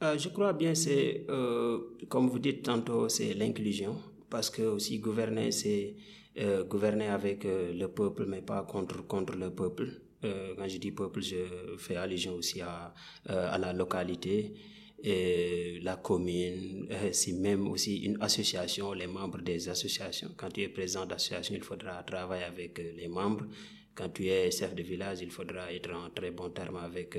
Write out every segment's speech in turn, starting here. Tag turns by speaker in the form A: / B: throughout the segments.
A: Je crois bien, c'est, comme vous dites tantôt, c'est l'inclusion, parce que aussi gouverner, c'est gouverner avec le peuple, mais pas contre, contre le peuple. quand je dis peuple, je fais allusion aussi à, à la localité et la commune, si même aussi une association, les membres des associations. Quand tu es président d'association, il faudra travailler avec les membres. Quand tu es chef de village, il faudra être en très bon terme avec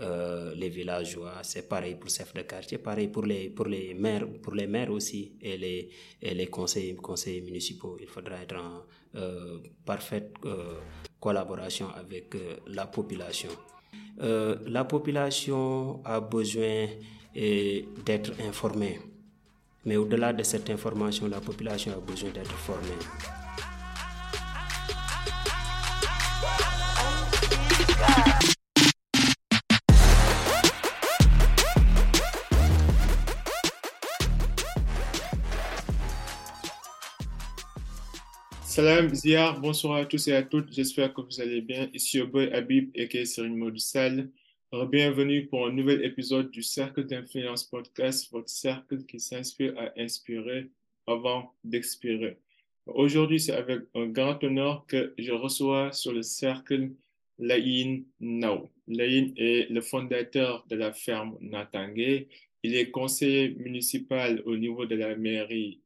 A: euh, les villageois. C'est pareil pour chef de quartier, pareil pour les pour les maires, pour les maires aussi et les et les conseillers conseillers municipaux. Il faudra être en euh, parfaite euh, collaboration avec la population. la population a besoin d'être informée. Mais au-delà de cette information, la population a besoin d'être formée.
B: Salam Ziar, bonsoir à tous et à toutes, j'espère que vous allez bien. Ici au boy Habib et Serine Modoussal. Bienvenue pour un nouvel épisode du Cercle d'influence podcast, votre cercle qui s'inspire à inspirer avant d'expirer. Aujourd'hui, c'est avec un grand honneur que je reçois sur le cercle Laïn Nao. Laïn est le fondateur de la ferme Natangé. Il est conseiller municipal au niveau de la mairie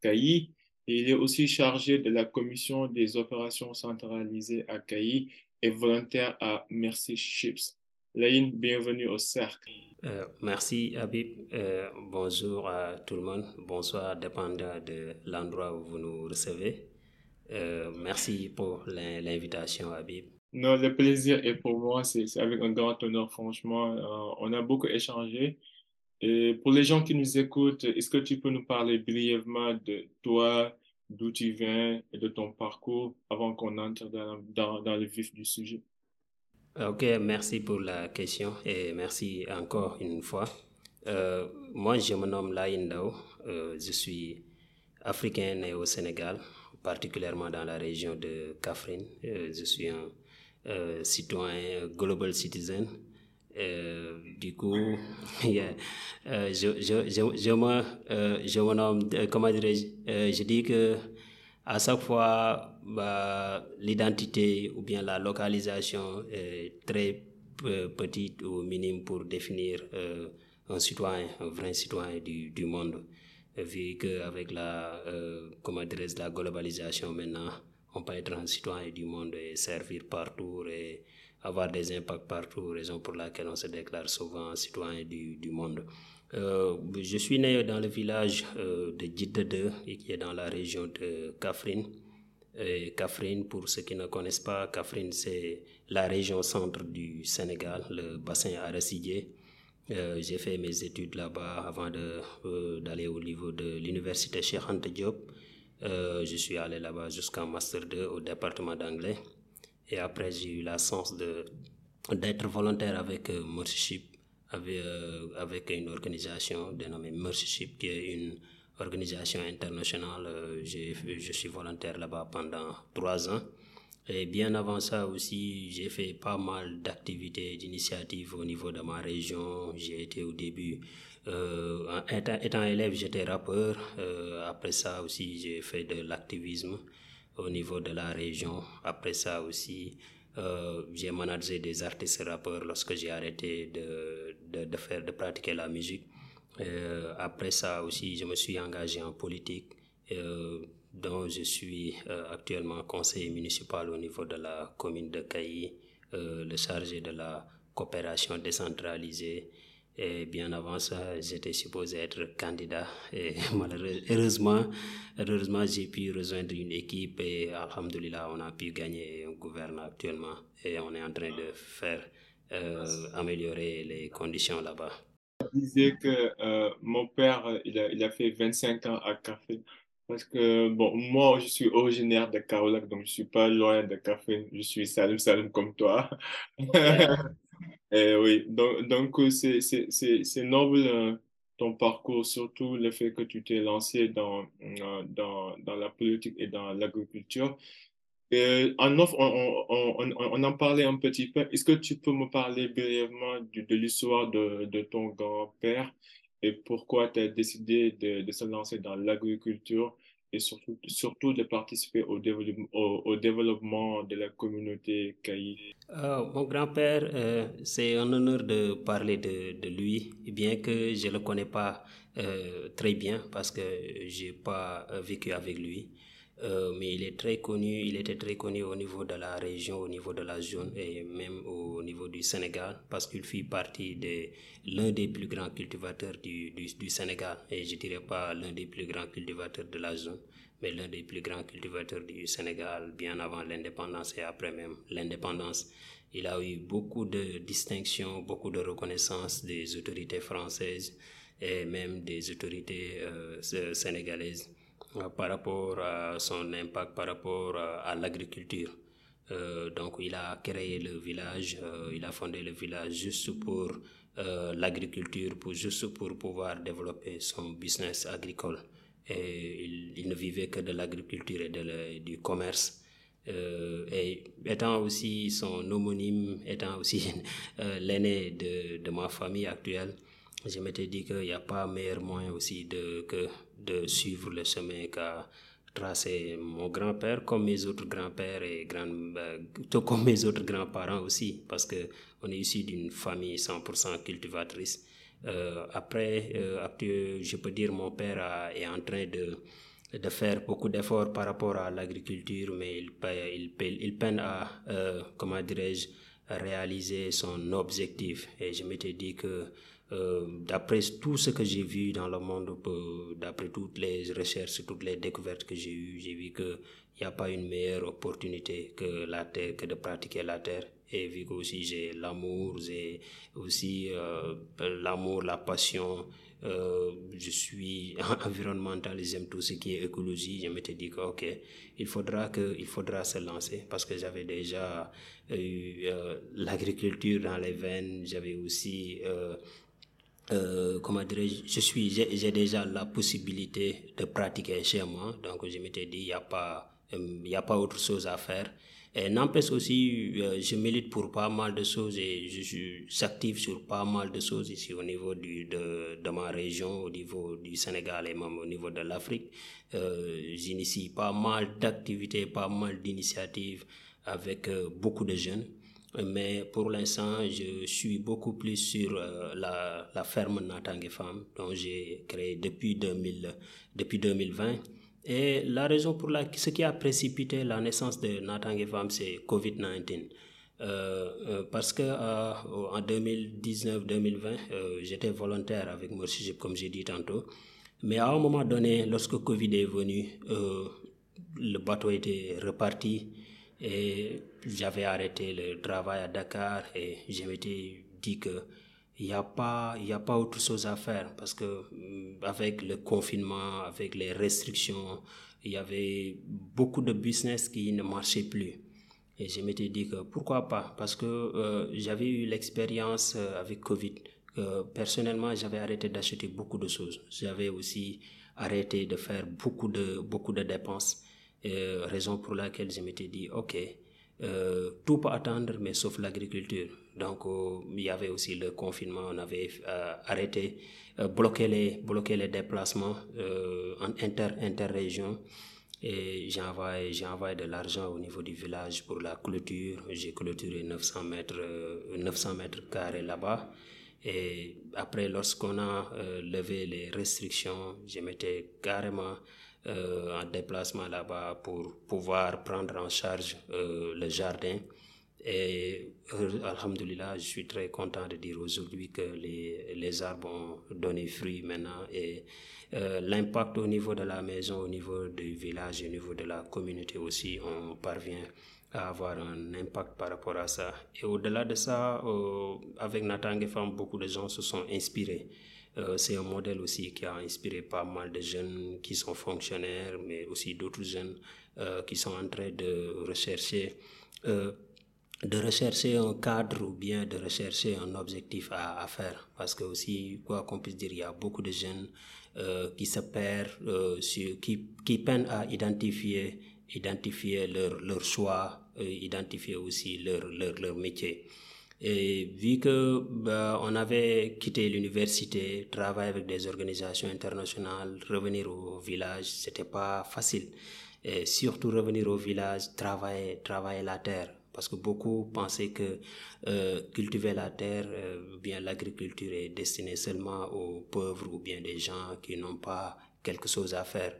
B: Kayi il est aussi chargé de la commission des opérations centralisées à Kayi et volontaire à Mercy Ships. Laïn, bienvenue au cercle.
A: Euh, merci Habib. Euh, bonjour à tout le monde. Bonsoir, dépendant de l'endroit où vous nous recevez. Euh, merci pour l'invitation Habib.
B: Non, le plaisir est pour moi. C'est avec un grand honneur, franchement. on a beaucoup échangé. Pour les gens qui nous écoutent, est-ce que tu peux nous parler brièvement de toi, d'où tu viens et de ton parcours avant qu'on entre dans, le vif du sujet?
A: Ok, merci pour la question et merci encore une fois. Euh, moi, je me nomme Laïndao. Euh, je suis africain né au Sénégal, particulièrement dans la région de Kafrine. Euh, je suis un citoyen global citizen. Du coup, je, je, je, je, me, je me nomme, dirais-je, je dis que à chaque fois, bah, l'identité ou bien la localisation est très petite ou minime pour définir euh, un citoyen, un vrai citoyen du, du monde. Vu qu'avec la, euh, comment la globalisation maintenant, on peut être un citoyen du monde et servir partout avoir des impacts partout, raison pour laquelle on se déclare souvent citoyen du, du monde. Euh, je suis né dans le village euh, de Djidde qui est dans la région de Kafrine. Et Kafrine, pour ceux qui ne connaissent pas, Kafrine, c'est la région centre du Sénégal, le bassin arachidier. Euh, j'ai fait mes études là-bas avant d'aller au niveau de l'université Cheikh Diop. je suis allé là-bas jusqu'en Master 2 au département d'anglais. Et après, j'ai eu la chance d'être volontaire avec Mercyship avec, euh, avec une organisation dénommée Mercyship, qui est une organisation internationale. Euh, je suis volontaire là-bas pendant trois ans. Et bien avant ça aussi, j'ai fait pas mal d'activités, d'initiatives au niveau de ma région. J'ai été au début, euh, étant, étant, élève, j'étais rappeur. Euh, après ça aussi, j'ai fait de l'activisme au niveau de la région. Après ça aussi, euh, j'ai managé des artistes rappeurs lorsque j'ai arrêté de, de, faire, de pratiquer la musique. Euh, après ça aussi, je me suis engagé en politique, euh, dont je suis euh, actuellement conseiller municipal au niveau de la commune de Cailly, le chargé de la coopération décentralisée. Et bien avant ça, j'étais supposé être candidat. Et malheureusement, heureusement, j'ai pu rejoindre une équipe et alhamdulillah, on a pu gagner un gouvernement actuellement. Et on est en train de faire euh, améliorer les conditions là-bas.
B: Je disais que euh, mon père, il a, il a fait 25 ans à Café. Parce que, bon, moi, je suis originaire de Kaolack, donc je suis pas loin de Café. Je suis Salim Salim comme toi. Eh oui, donc c'est noble euh, ton parcours, surtout le fait que tu t'es lancé dans euh, dans dans la politique et dans l'agriculture. Euh, en offre, on, on, on, en parlait un petit peu. Est-ce que tu peux me parler brièvement de, l'histoire de, de, ton grand-père et pourquoi tu as décidé de, de, se lancer dans l'agriculture et surtout, de participer au développement, de la communauté Caï
A: euh, Mon grand-père, euh, c'est un honneur de parler de, lui, bien que je ne le connais pas très bien parce que je n'ai pas vécu avec lui. Euh, mais il est très connu, il était très connu au niveau de la région, au niveau de la zone et même au niveau du Sénégal parce qu'il fit partie de l'un des plus grands cultivateurs du, du, Sénégal et je dirais pas l'un des plus grands cultivateurs de la zone mais l'un des plus grands cultivateurs du Sénégal bien avant l'indépendance et après même l'indépendance. Il a eu beaucoup de distinctions, beaucoup de reconnaissance des autorités françaises et même des autorités euh, sénégalaises. Euh, par rapport à son impact par rapport à, l'agriculture. Euh, donc il a créé le village, euh, il a fondé le village juste pour l'agriculture, pour, juste pour pouvoir développer son business agricole. Et il, ne vivait que de l'agriculture et de du commerce. et étant aussi son homonyme, étant aussi l'aîné de, de, ma famille actuelle, je m'étais dit qu'il n'y a pas meilleur moyen aussi de, que de suivre le chemin qu'a tracé mon grand-père, comme mes autres grands-pères et grand, euh, comme mes autres grands-parents aussi, parce que on est issu d'une famille 100% cultivatrice. Euh, après, euh, je peux dire mon père est en train de, de faire beaucoup d'efforts par rapport à l'agriculture, mais il, il, il peine à, comment dirais-je, réaliser son objectif. Et je m'étais dit que euh, d'après tout ce que j'ai vu dans le monde, euh, d'après toutes les recherches, toutes les découvertes que j'ai eues, j'ai vu qu'il n'y a pas une meilleure opportunité que la terre, que de pratiquer la terre. Et vu que aussi j'ai l'amour, j'ai aussi euh, l'amour, la passion, je suis environnemental, j'aime tout ce qui est écologie. Je m'étais dit que, ok, faudra faudra se lancer parce que j'avais déjà eu l'agriculture dans les veines, j'avais aussi dirais-je, je suis, j'ai déjà la possibilité de pratiquer chez moi. Donc, je m'étais dit, il n'y a pas, il euh, a pas autre chose à faire. Et n'empêche aussi, euh, je milite pour pas mal de choses et je suis actif sur pas mal de choses ici au niveau de, ma région, au niveau du Sénégal et même au niveau de l'Afrique. Euh, J'initie pas mal d'activités, pas mal d'initiatives avec euh, beaucoup de jeunes mais pour l'instant, je suis beaucoup plus sur euh, la, ferme Natangue Farm, dont j'ai créé depuis, 2000, depuis 2020. Et la raison pour laquelle, ce qui a précipité la naissance de Natangue Farm, c'est Covid-19. Euh, euh, parce que en 2019-2020, j'étais volontaire avec Morsijip, comme j'ai dit tantôt. Mais à un moment donné, lorsque Covid est venu, le bateau était reparti et j'avais arrêté le travail à Dakar et je m'étais dit que il n'y a pas il a pas autre chose à faire parce que mm, avec le confinement avec les restrictions il y avait beaucoup de business qui ne marchaient plus. Et je m'étais dit que pourquoi pas? Parce que euh, j'avais eu l'expérience euh, avec Covid personnellement j'avais arrêté d'acheter beaucoup de choses. J'avais aussi arrêté de faire beaucoup de beaucoup de dépenses raison pour laquelle je m'étais dit, OK, euh, tout peut attendre, mais sauf l'agriculture. Donc, euh, il y avait aussi le confinement, on avait euh, arrêté, bloqué, les, bloqué les déplacements en inter, interrégion. Et j'ai envoyé, de l'argent au niveau du village pour la clôture. J'ai clôturé 900 mètres, 900 mètres carrés là-bas. Et après, lorsqu'on a levé les restrictions, je m'étais carrément en déplacement là-bas pour pouvoir prendre en charge euh, le jardin. Et euh, Alhamdulillah, je suis très content de dire aujourd'hui que les, les arbres ont donné fruit maintenant et euh, l'impact au niveau de la maison, au niveau du village, au niveau de la communauté aussi, on parvient à avoir un impact par rapport à ça. Et au-delà de ça, euh, avec Nathan Femme, beaucoup de gens se sont inspirés. Euh, c'est un modèle aussi qui a inspiré pas mal de jeunes qui sont fonctionnaires, mais aussi d'autres jeunes euh, qui sont en train de rechercher, euh, de rechercher un cadre ou bien de rechercher un objectif à, faire. Parce que aussi, quoi qu'on puisse dire, il y a beaucoup de jeunes qui se perdent, qui, qui peinent à identifier identifier leur, leur choix, identifier aussi leur, leur, leur métier. Et vu que bah, on avait quitté l'université, travailler avec des organisations internationales, revenir au village, c'était pas facile. Et surtout revenir au village, travailler, travailler la terre. Parce que beaucoup pensaient que euh, cultiver la terre, euh, bien l'agriculture est destinée seulement aux pauvres ou bien des gens qui n'ont pas quelque chose à faire.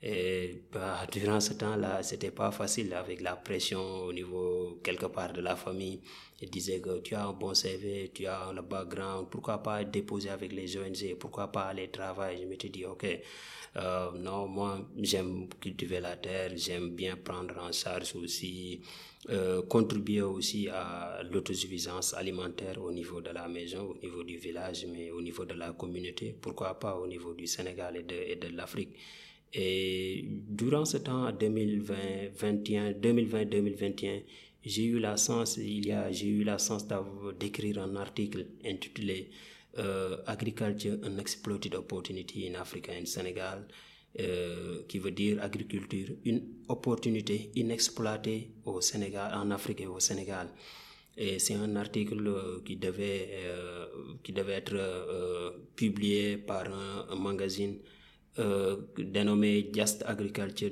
A: Et bah, durant ce temps-là, c'était pas facile avec la pression au niveau quelque part de la famille. Ils disaient que tu as un bon CV, tu as le background, pourquoi pas déposer avec les ONG, pourquoi pas aller travailler? Je me suis dit, ok, euh, non, moi j'aime cultiver la terre, j'aime bien prendre en charge aussi, euh, contribuer aussi à l'autosuffisance alimentaire au niveau de la maison, au niveau du village, mais au niveau de la communauté, pourquoi pas au niveau du Sénégal et de, et de l'Afrique. Et durant ce temps, 2020, 2020-2021, j'ai eu la chance, il y a, j'ai eu la chance d'écrire un article intitulé euh, Agriculture Unexploited Opportunity in Africa and Senegal, euh, qui veut dire agriculture, une opportunité inexploitée au Sénégal, en Afrique et au Sénégal. Et c'est un article euh, qui devait, euh, qui devait être publié par un, magazine dénommé Just Agriculture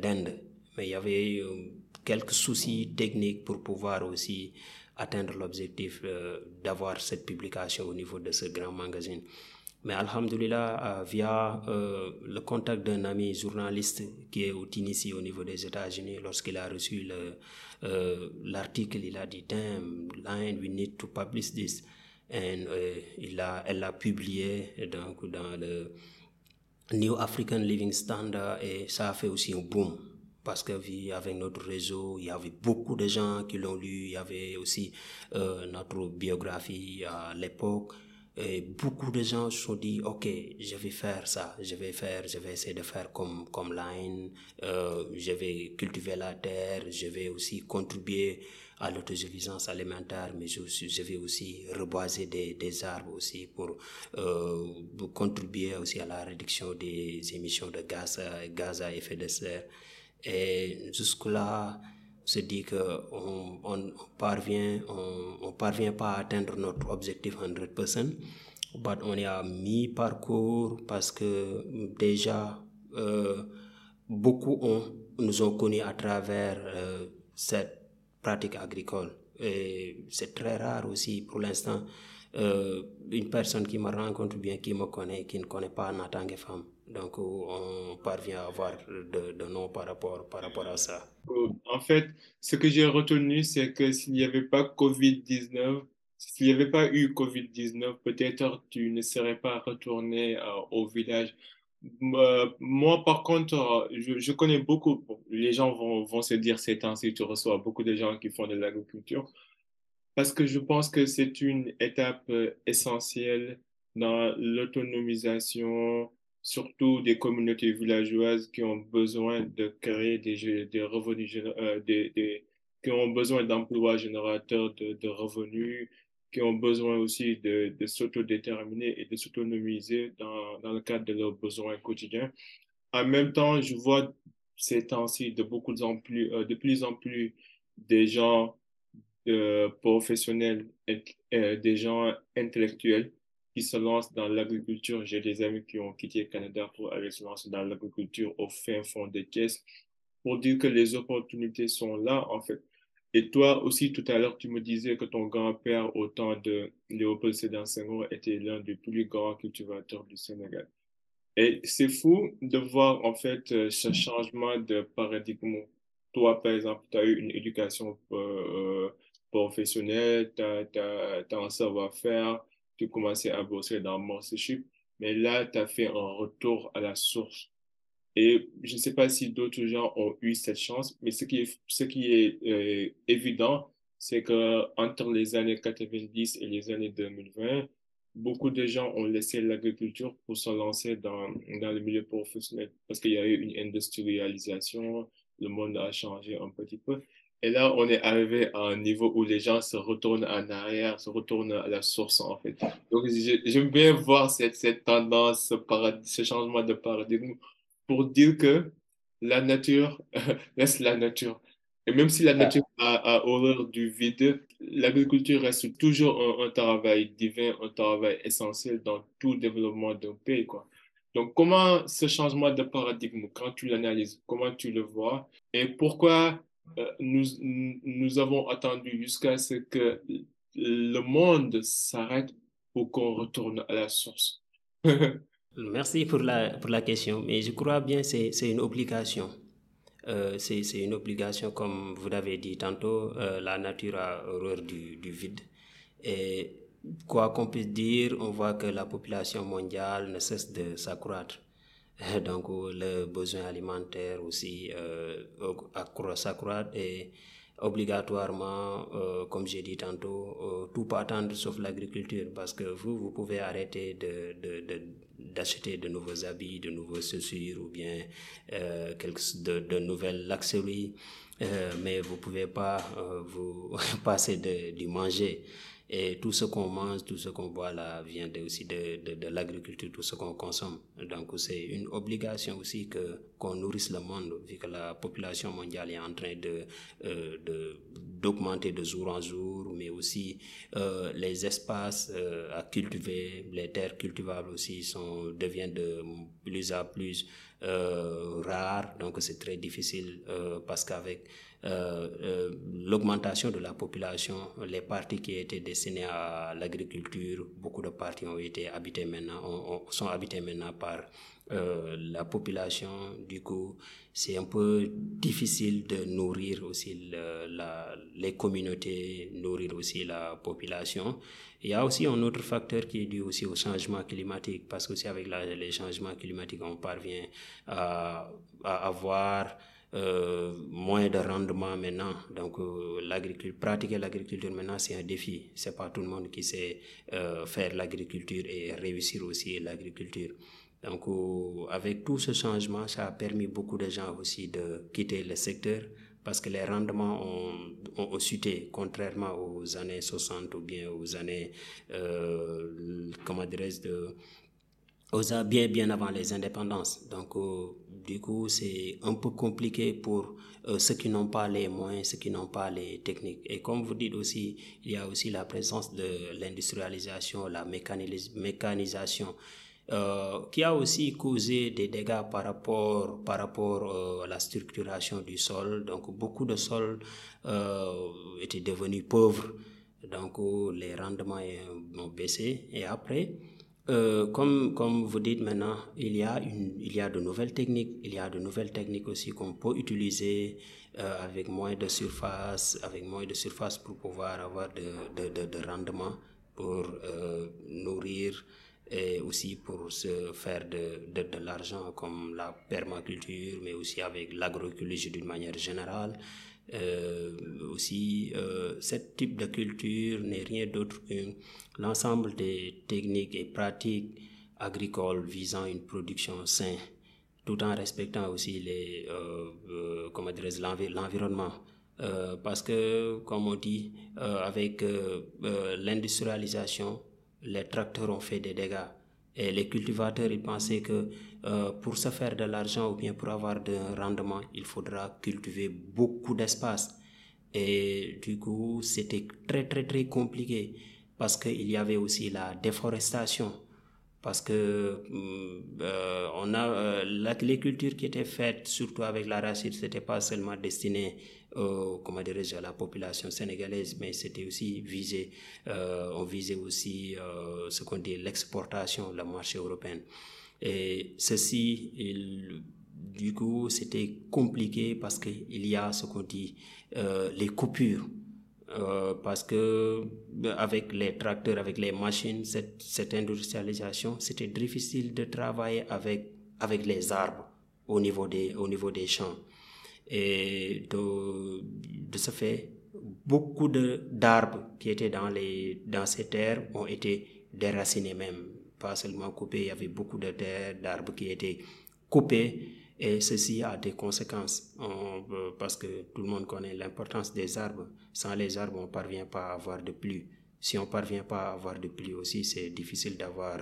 A: d'Inde. Mais il y avait euh, quelques soucis techniques pour pouvoir aussi atteindre l'objectif euh, d'avoir cette publication au niveau de ce grand magazine. Mais Alhamdulillah, euh, via euh, le contact d'un ami journaliste qui est au Tunisie au niveau des États-Unis, lorsqu'il a reçu l'article, il a dit, damn, line, we need to publish this. Et il a, elle l'a publié donc, dans le New African Living Standard et ça a fait aussi un boom parce que avec notre réseau, il y avait beaucoup de gens qui l'ont lu, il y avait aussi euh, notre biographie à l'époque. Beaucoup de gens se sont dit, OK, je vais faire ça, je vais faire, je vais essayer de faire comme, comme Line, euh, je vais cultiver la terre, je vais aussi contribuer à l'autosuffisance alimentaire, mais je, je, vais aussi reboiser des, des arbres aussi pour, euh, contribuer aussi à la réduction des émissions de gaz, gaz à effet de serre. Et jusque-là, se dit qu'on on, parvient, on, on parvient pas à atteindre notre objectif 100%, mais on est à mi-parcours parce que déjà, euh, beaucoup ont, nous ont connus à travers euh, cette pratique agricole. Et c'est très rare aussi pour l'instant euh, une personne qui me rencontre bien, qui me connaît, qui ne connaît pas Natang Femme. Donc on parvient à avoir de, de noms par rapport, par rapport à ça.
B: En fait, ce que j'ai retenu, c'est que s'il n'y avait pas Covid-19, s'il n'y avait pas eu Covid-19, peut-être tu ne serais pas retourné euh, au village. Euh, moi, par contre, je, je connais beaucoup, les gens vont, vont se dire ces temps-ci, tu reçois beaucoup de gens qui font de l'agriculture, parce que je pense que c'est une étape essentielle dans l'autonomisation, surtout des communautés villageoises qui ont besoin de créer des, des revenus, euh, des, qui ont besoin d'emplois générateurs de, de revenus, qui ont besoin aussi de, de s'autodéterminer et de s'autonomiser dans, dans le cadre de leurs besoins quotidiens. En même temps, je vois ces temps-ci de beaucoup de, plus, euh, de plus en plus des gens euh, professionnels, et, des gens intellectuels qui se lancent dans l'agriculture. J'ai des amis qui ont quitté le Canada pour aller se lancer dans l'agriculture au fin fond des caisses pour dire que les opportunités sont là, en fait. Et toi aussi, tout à l'heure, tu me disais que ton grand-père, au temps de Léopold Sédar Senghor, était l'un des plus grands cultivateurs du Sénégal. Et c'est fou de voir, en fait, ce changement de paradigme. Toi, par exemple, tu as eu une éducation euh, professionnelle, tu as, as, un savoir-faire, tu commençais à bosser dans Morseship, mais là, tu as fait un retour à la source. Et je ne sais pas si d'autres gens ont eu cette chance, mais ce qui est, ce qui est euh, évident, c'est que entre les années 90 et les années 2020, beaucoup de gens ont laissé l'agriculture pour se lancer dans, dans le milieu professionnel parce qu'il y a eu une industrialisation, le monde a changé un petit peu. Et là, on est arrivé à un niveau où les gens se retournent en arrière, se retournent à la source, en fait. Donc, j'aime bien voir cette, cette tendance, ce, ce changement de paradigme pour dire que la nature reste la nature. Et même si la nature a, horreur du vide, l'agriculture reste toujours un, travail divin, un travail essentiel dans tout développement d'un pays, quoi. Donc, comment ce changement de paradigme, quand tu l'analyses, comment tu le vois et pourquoi nous, nous avons attendu jusqu'à ce que le monde s'arrête pour qu'on retourne à la source
A: Merci pour la, pour la question, mais je crois bien que c'est une obligation. Euh, c'est une obligation, comme vous l'avez dit tantôt, euh, la nature a horreur du, du, vide. Et quoi qu'on puisse dire, on voit que la population mondiale ne cesse de s'accroître. Donc le besoin alimentaire aussi euh, s'accroît et obligatoirement, euh, comme j'ai dit tantôt, euh, tout peut attendre sauf l'agriculture parce que vous, vous pouvez arrêter de, de, d'acheter de nouveaux habits, de nouveaux chaussures ou bien euh, de, de nouvelles luxuries, euh, mais vous pouvez pas euh, vous passer de, du manger. Et tout ce qu'on mange, tout ce qu'on boit là vient aussi de, de, l'agriculture, tout ce qu'on consomme. Donc c'est une obligation aussi que qu'on nourrisse le monde, vu que la population mondiale est en train de euh, d'augmenter de, jour en jour, mais aussi euh, les espaces euh, à cultiver, les terres cultivables aussi sont deviennent de plus à plus euh, rares. Donc c'est très difficile parce qu'avec l'augmentation de la population, les parties qui étaient destinées à l'agriculture, beaucoup de parties ont été habitées maintenant, sont habitées maintenant par euh, la population. Du coup, c'est un peu difficile de nourrir aussi la, les communautés, nourrir aussi la population. Il y a aussi un autre facteur qui est dû aussi au changement climatique, parce que c'est avec les changements climatiques on parvient à avoir euh, moins de rendement maintenant. Donc, euh, pratiquer l'agriculture maintenant, c'est un défi. C'est pas tout le monde qui sait euh, faire l'agriculture et réussir aussi l'agriculture. Donc, euh, avec tout ce changement, ça a permis beaucoup de gens aussi de quitter le secteur parce que les rendements ont, ont, chuté, contrairement aux années 60 ou bien aux années, comment dirais-je, aux bien bien avant les indépendances. Donc du coup c'est un peu compliqué pour euh, ceux qui n'ont pas les moyens, ceux qui n'ont pas les techniques. Et comme vous dites aussi, il y a aussi la présence de l'industrialisation, la mécanisation. Euh, qui a aussi causé des dégâts par rapport par rapport euh, à la structuration du sol. Donc beaucoup de sols étaient devenus pauvres, donc les rendements ont baissé. Et après, euh, comme, vous dites maintenant, il y, a de nouvelles techniques, il y a de nouvelles techniques aussi qu'on peut utiliser euh, avec moins de surface, avec moins de surface pour pouvoir avoir de, de, de, de rendement, pour euh, nourrir et aussi pour se faire de, de, l'argent comme la permaculture, mais aussi avec l'agroécologie d'une manière générale. Aussi, ce type de culture n'est rien d'autre que l'ensemble des techniques et pratiques agricoles visant une production saine, tout en respectant aussi les, euh, euh l'environnement. Euh, parce que, comme on dit, euh, avec l'industrialisation, les tracteurs ont fait des dégâts. Et les cultivateurs, ils pensaient que pour se faire de l'argent ou bien pour avoir de rendement, il faudra cultiver beaucoup d'espace. Et du coup, c'était très, très, très compliqué parce qu'il y avait aussi la déforestation. Parce que mm, euh, on a euh, la, les cultures qui étaient faites, surtout avec l'arachide, c'était pas seulement destiné euh, comment dirais-je, à la population sénégalaise, mais c'était aussi visé, euh, on visait aussi euh, ce qu'on dit l'exportation, le marché européen. Et ceci, du coup, c'était compliqué parce qu'il y a ce qu'on dit euh, les coupures. Euh, parce que avec les tracteurs, avec les machines, cette, industrialisation, c'était difficile de travailler avec, les arbres au niveau des, champs. Et de, ce fait, beaucoup d'arbres qui étaient dans, dans ces terres ont été déracinés même, pas seulement coupés, il y avait beaucoup de terres, d'arbres qui étaient coupés et ceci a des conséquences on, parce que tout le monde connaît l'importance des arbres. Sans les arbres, on ne parvient pas à avoir de pluie. Si on ne parvient pas à avoir de pluie aussi, c'est difficile d'avoir,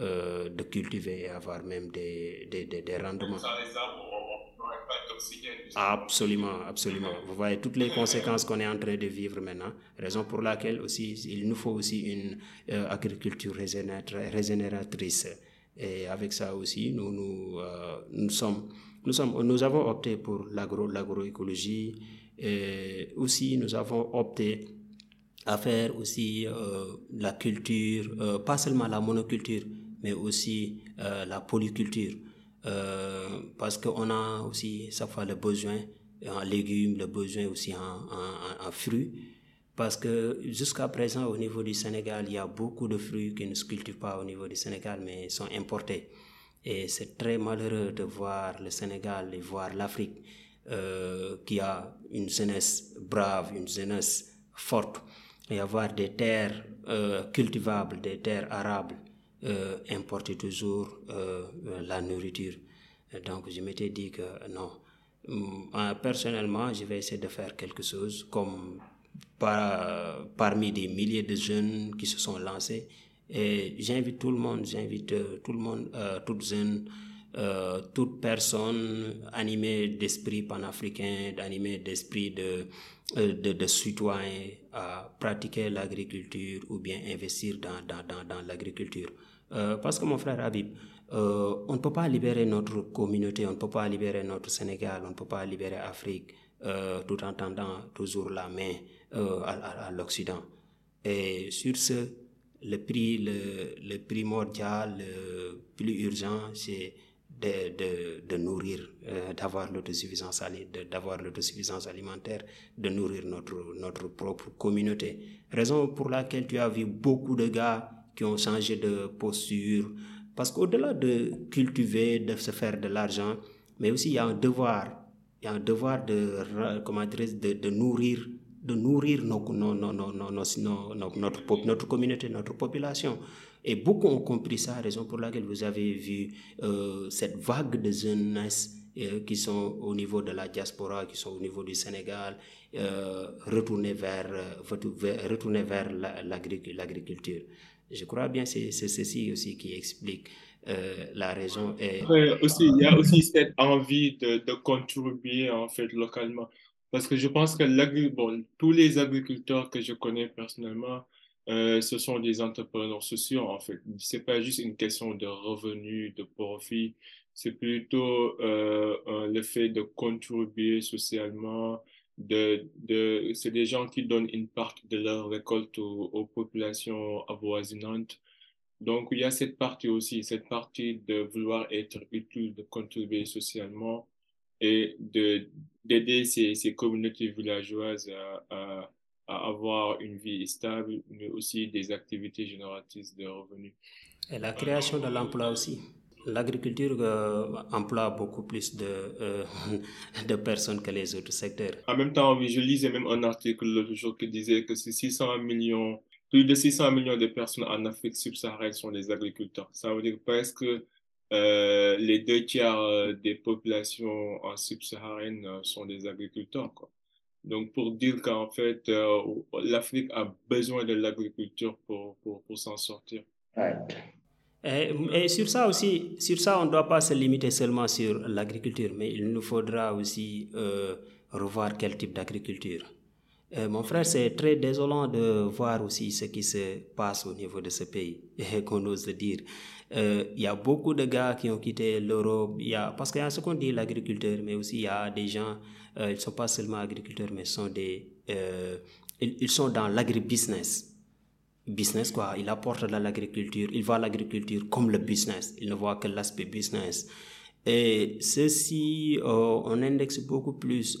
A: euh, de cultiver et avoir même des, des, des, des rendements. Sans les arbres, on, on,
B: d'oxygène.
A: Absolument, absolument. Vous voyez toutes les conséquences qu'on est en train de vivre maintenant, raison pour laquelle aussi il nous faut aussi une euh, agriculture régénératrice. Et avec ça aussi, nous, nous, euh, nous, sommes, nous, sommes, nous avons opté pour l'agro, l'agroécologie et aussi nous avons opté à faire aussi euh, la culture, euh, pas seulement la monoculture, mais aussi la polyculture. Parce qu'on a aussi chaque fois le besoin en légumes, le besoin aussi en, en, en fruits. Parce que jusqu'à présent, au niveau du Sénégal, il y a beaucoup de fruits qui ne se cultivent pas au niveau du Sénégal, mais sont importés. Et c'est très malheureux de voir le Sénégal et voir l'Afrique euh, qui a une jeunesse brave, une jeunesse forte, et avoir des terres euh, cultivables, des terres arables, euh, importer toujours la nourriture. Donc je m'étais dit que non, Moi, personnellement, je vais essayer de faire quelque chose comme par, parmi des milliers de jeunes qui se sont lancés. Et j'invite tout le monde, j'invite tout le monde, euh, toute jeune, euh, toute personne animée d'esprit panafricain, animée d'esprit de, de, de citoyen à pratiquer l'agriculture ou bien investir dans, dans, dans, l'agriculture. Euh, parce que mon frère Habib, euh, on ne peut pas libérer notre communauté, on ne peut pas libérer notre Sénégal, on ne peut pas libérer l'Afrique euh, tout en tendant toujours la main à, à, l'Occident. Et sur ce, le prix, le, le primordial, le plus urgent, c'est de, de, de, nourrir, euh, d'avoir l'autosuffisance, d'avoir l'autosuffisance alimentaire, de nourrir notre, notre propre communauté. Raison pour laquelle tu as vu beaucoup de gars qui ont changé de posture. Parce qu'au-delà de cultiver, de se faire de l'argent, mais aussi il y a un devoir, il y a un devoir de, comment dire, de, de nourrir de nourrir notre, notre communauté, notre population. Et beaucoup ont compris ça, raison pour laquelle vous avez vu euh, cette vague de jeunesse euh, qui sont au niveau de la diaspora, qui sont au niveau du Sénégal, euh, retourner vers, retourner vers l'agriculture. Je crois bien que c'est ceci aussi qui explique euh, la raison. Et...
B: aussi, il y a aussi cette envie de, de contribuer en fait localement. Parce que je pense que bon, tous les agriculteurs que je connais personnellement, euh, ce sont des entrepreneurs sociaux, en fait. C'est pas juste une question de revenus, de profit. C'est plutôt euh, le fait de contribuer socialement. C'est des gens qui donnent une partie de leur récolte aux populations avoisinantes. Donc, il y a cette partie aussi, cette partie de vouloir être utile, de contribuer socialement et d'aider ces, ces, communautés villageoises à, à, à, avoir une vie stable, mais aussi des activités génératrices de revenus.
A: Et la création de l'emploi aussi. L'agriculture euh, emploie beaucoup plus de, euh, de personnes que les autres secteurs.
B: En même temps, je lisais même un article l'autre jour qui disait que c'est 600 millions, plus de 600 millions de personnes en Afrique subsaharienne sont des agriculteurs. Ça veut dire presque euh, les deux tiers euh, des populations en subsaharienne euh, sont des agriculteurs. Quoi. Donc, pour dire qu'en fait, euh, l'Afrique a besoin de l'agriculture pour, pour, pour s'en sortir.
A: Right. Et, et, sur ça aussi, sur ça, on ne doit pas se limiter seulement sur l'agriculture, mais il nous faudra aussi euh, revoir quel type d'agriculture. Euh, mon frère, c'est très désolant de voir aussi ce qui se passe au niveau de ce pays, qu'on ose le dire. Il euh, y a beaucoup de gars qui ont quitté l'Europe, y a, parce qu'il y a ce qu'on dit l'agriculteur, mais aussi il y a des gens, euh, ils ne sont pas seulement agriculteurs, mais sont des, ils, ils, sont dans l'agribusiness. Business quoi, il apporte de l'agriculture, il voit l'agriculture comme le business, il ne voit que l'aspect business. Et ceci, on indexe beaucoup plus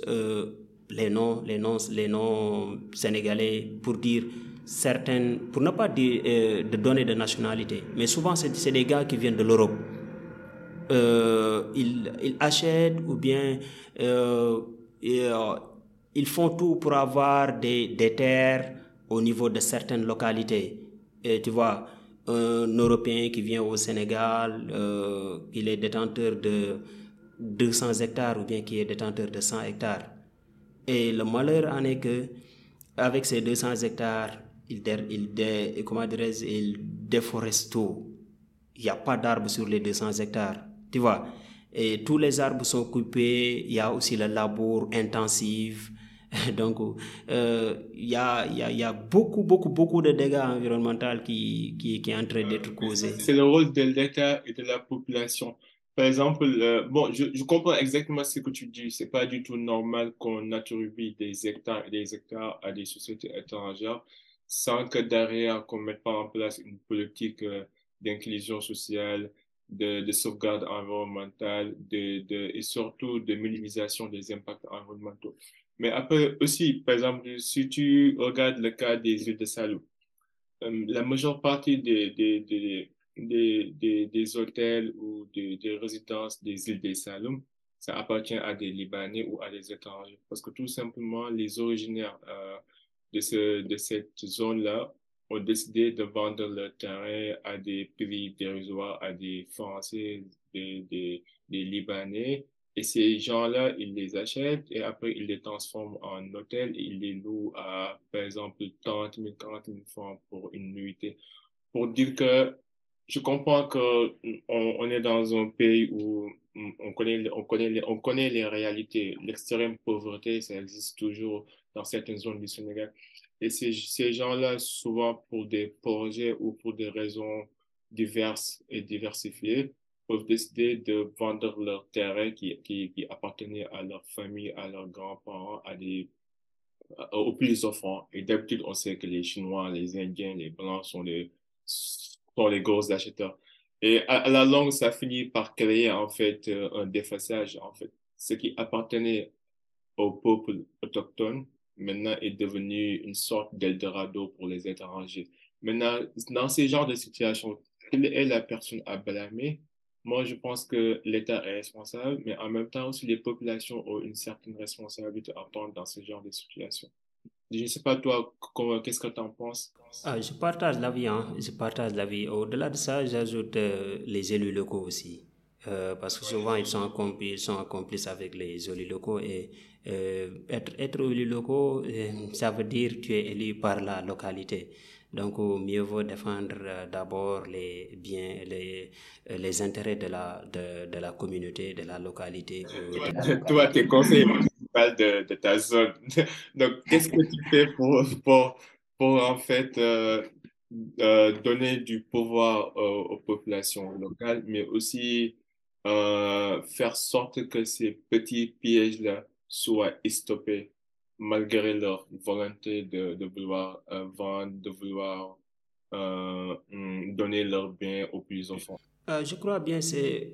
A: les noms, les noms, les noms sénégalais pour dire certaines, pour ne pas dire euh, de donner de nationalité, mais souvent c'est des gars qui viennent de l'Europe. Euh, ils, achètent ou bien euh, ils font tout pour avoir des, des, terres au niveau de certaines localités. Et tu vois, un Européen qui vient au Sénégal, il est détenteur de 200 hectares ou bien qui est détenteur de 100 hectares. Et le malheur en est que avec ces 200 hectares, il, dé, il, dé, comment il déforeste tout. Il n'y a pas d'arbres sur les 200 hectares. Tu vois? Et tous les arbres sont coupés, il y a aussi le labour intensif. Donc, euh, il y, a, y, a, y, a, beaucoup, beaucoup, beaucoup de dégâts environnementaux qui, qui, qui est en train d'être causés.
B: C'est le rôle de l'État et de la population. Par exemple, euh, bon, je, comprends exactement ce que tu dis. C'est pas du tout normal qu'on attribue des hectares et des hectares à des sociétés étrangères sans que derrière, qu'on mette pas en place une politique euh, d'inclusion sociale, de, de, sauvegarde environnementale de, et surtout de minimisation des impacts environnementaux. Mais après aussi, par exemple, si tu regardes le cas des îles de Salou, euh, la majeure partie des, des, des, des hôtels ou des, des, résidences des îles de Saloum, ça appartient à des Libanais ou à des étrangers. Parce que tout simplement, les originaires euh, de, ce, de cette zone-là ont décidé de vendre leur terrain à des prix dérisoires à des Français, des, des, des Libanais. Et ces gens-là, ils les achètent et après, ils les transforment en hôtel et ils les louent à, par exemple, 30 000, 40 000 francs pour une nuitée. Pour dire que je comprends qu'on on est dans un pays où on connaît, on connaît, les, on connaît les réalités. L'extrême pauvreté, ça existe toujours dans certaines zones du Sénégal. Et ces, ces gens-là, souvent pour des projets ou pour des raisons diverses et diversifiées, peuvent décider de vendre leur terrain qui, qui, qui appartenait à leur famille, à leurs grands-parents, à des, aux plus offrants. Et d'habitude, on sait que les Chinois, les Indiens, les Blancs sont les, sont les gros acheteurs. Et à, la longue, ça finit par créer en fait un défaçage. En fait, ce qui appartenait au peuple autochtone maintenant est devenu une sorte d'Eldorado pour les étrangers. Maintenant, dans ces genres de situations, quelle est la personne à blâmer? Moi, je pense que l'État est responsable, mais en même temps aussi les populations ont une certaine responsabilité à prendre dans ce genre de situations. Je ne sais pas toi, qu'est-ce que tu en penses?
A: Ah, Je partage l'avis, hein. je partage l'avis. Au-delà de ça, j'ajoute euh, les élus locaux aussi. Euh, parce que souvent ils sont, ils sont complices avec les élus locaux et euh, être, être élu locaux, euh, ça veut dire tu es élu par la localité. Donc, mieux vaut défendre euh, d'abord les biens, les, les intérêts de la, de, de la communauté, de la localité.
B: Toi, tu es de, ta zone. Donc, qu'est-ce que tu fais pour, pour, pour en fait, euh, euh, donner du pouvoir aux populations locales, mais aussi euh, faire sorte que ces petits pièges-là soient stoppés malgré leur volonté de, de vouloir euh, vendre, de vouloir euh, donner leurs biens aux plus enfants.
A: Je crois bien c'est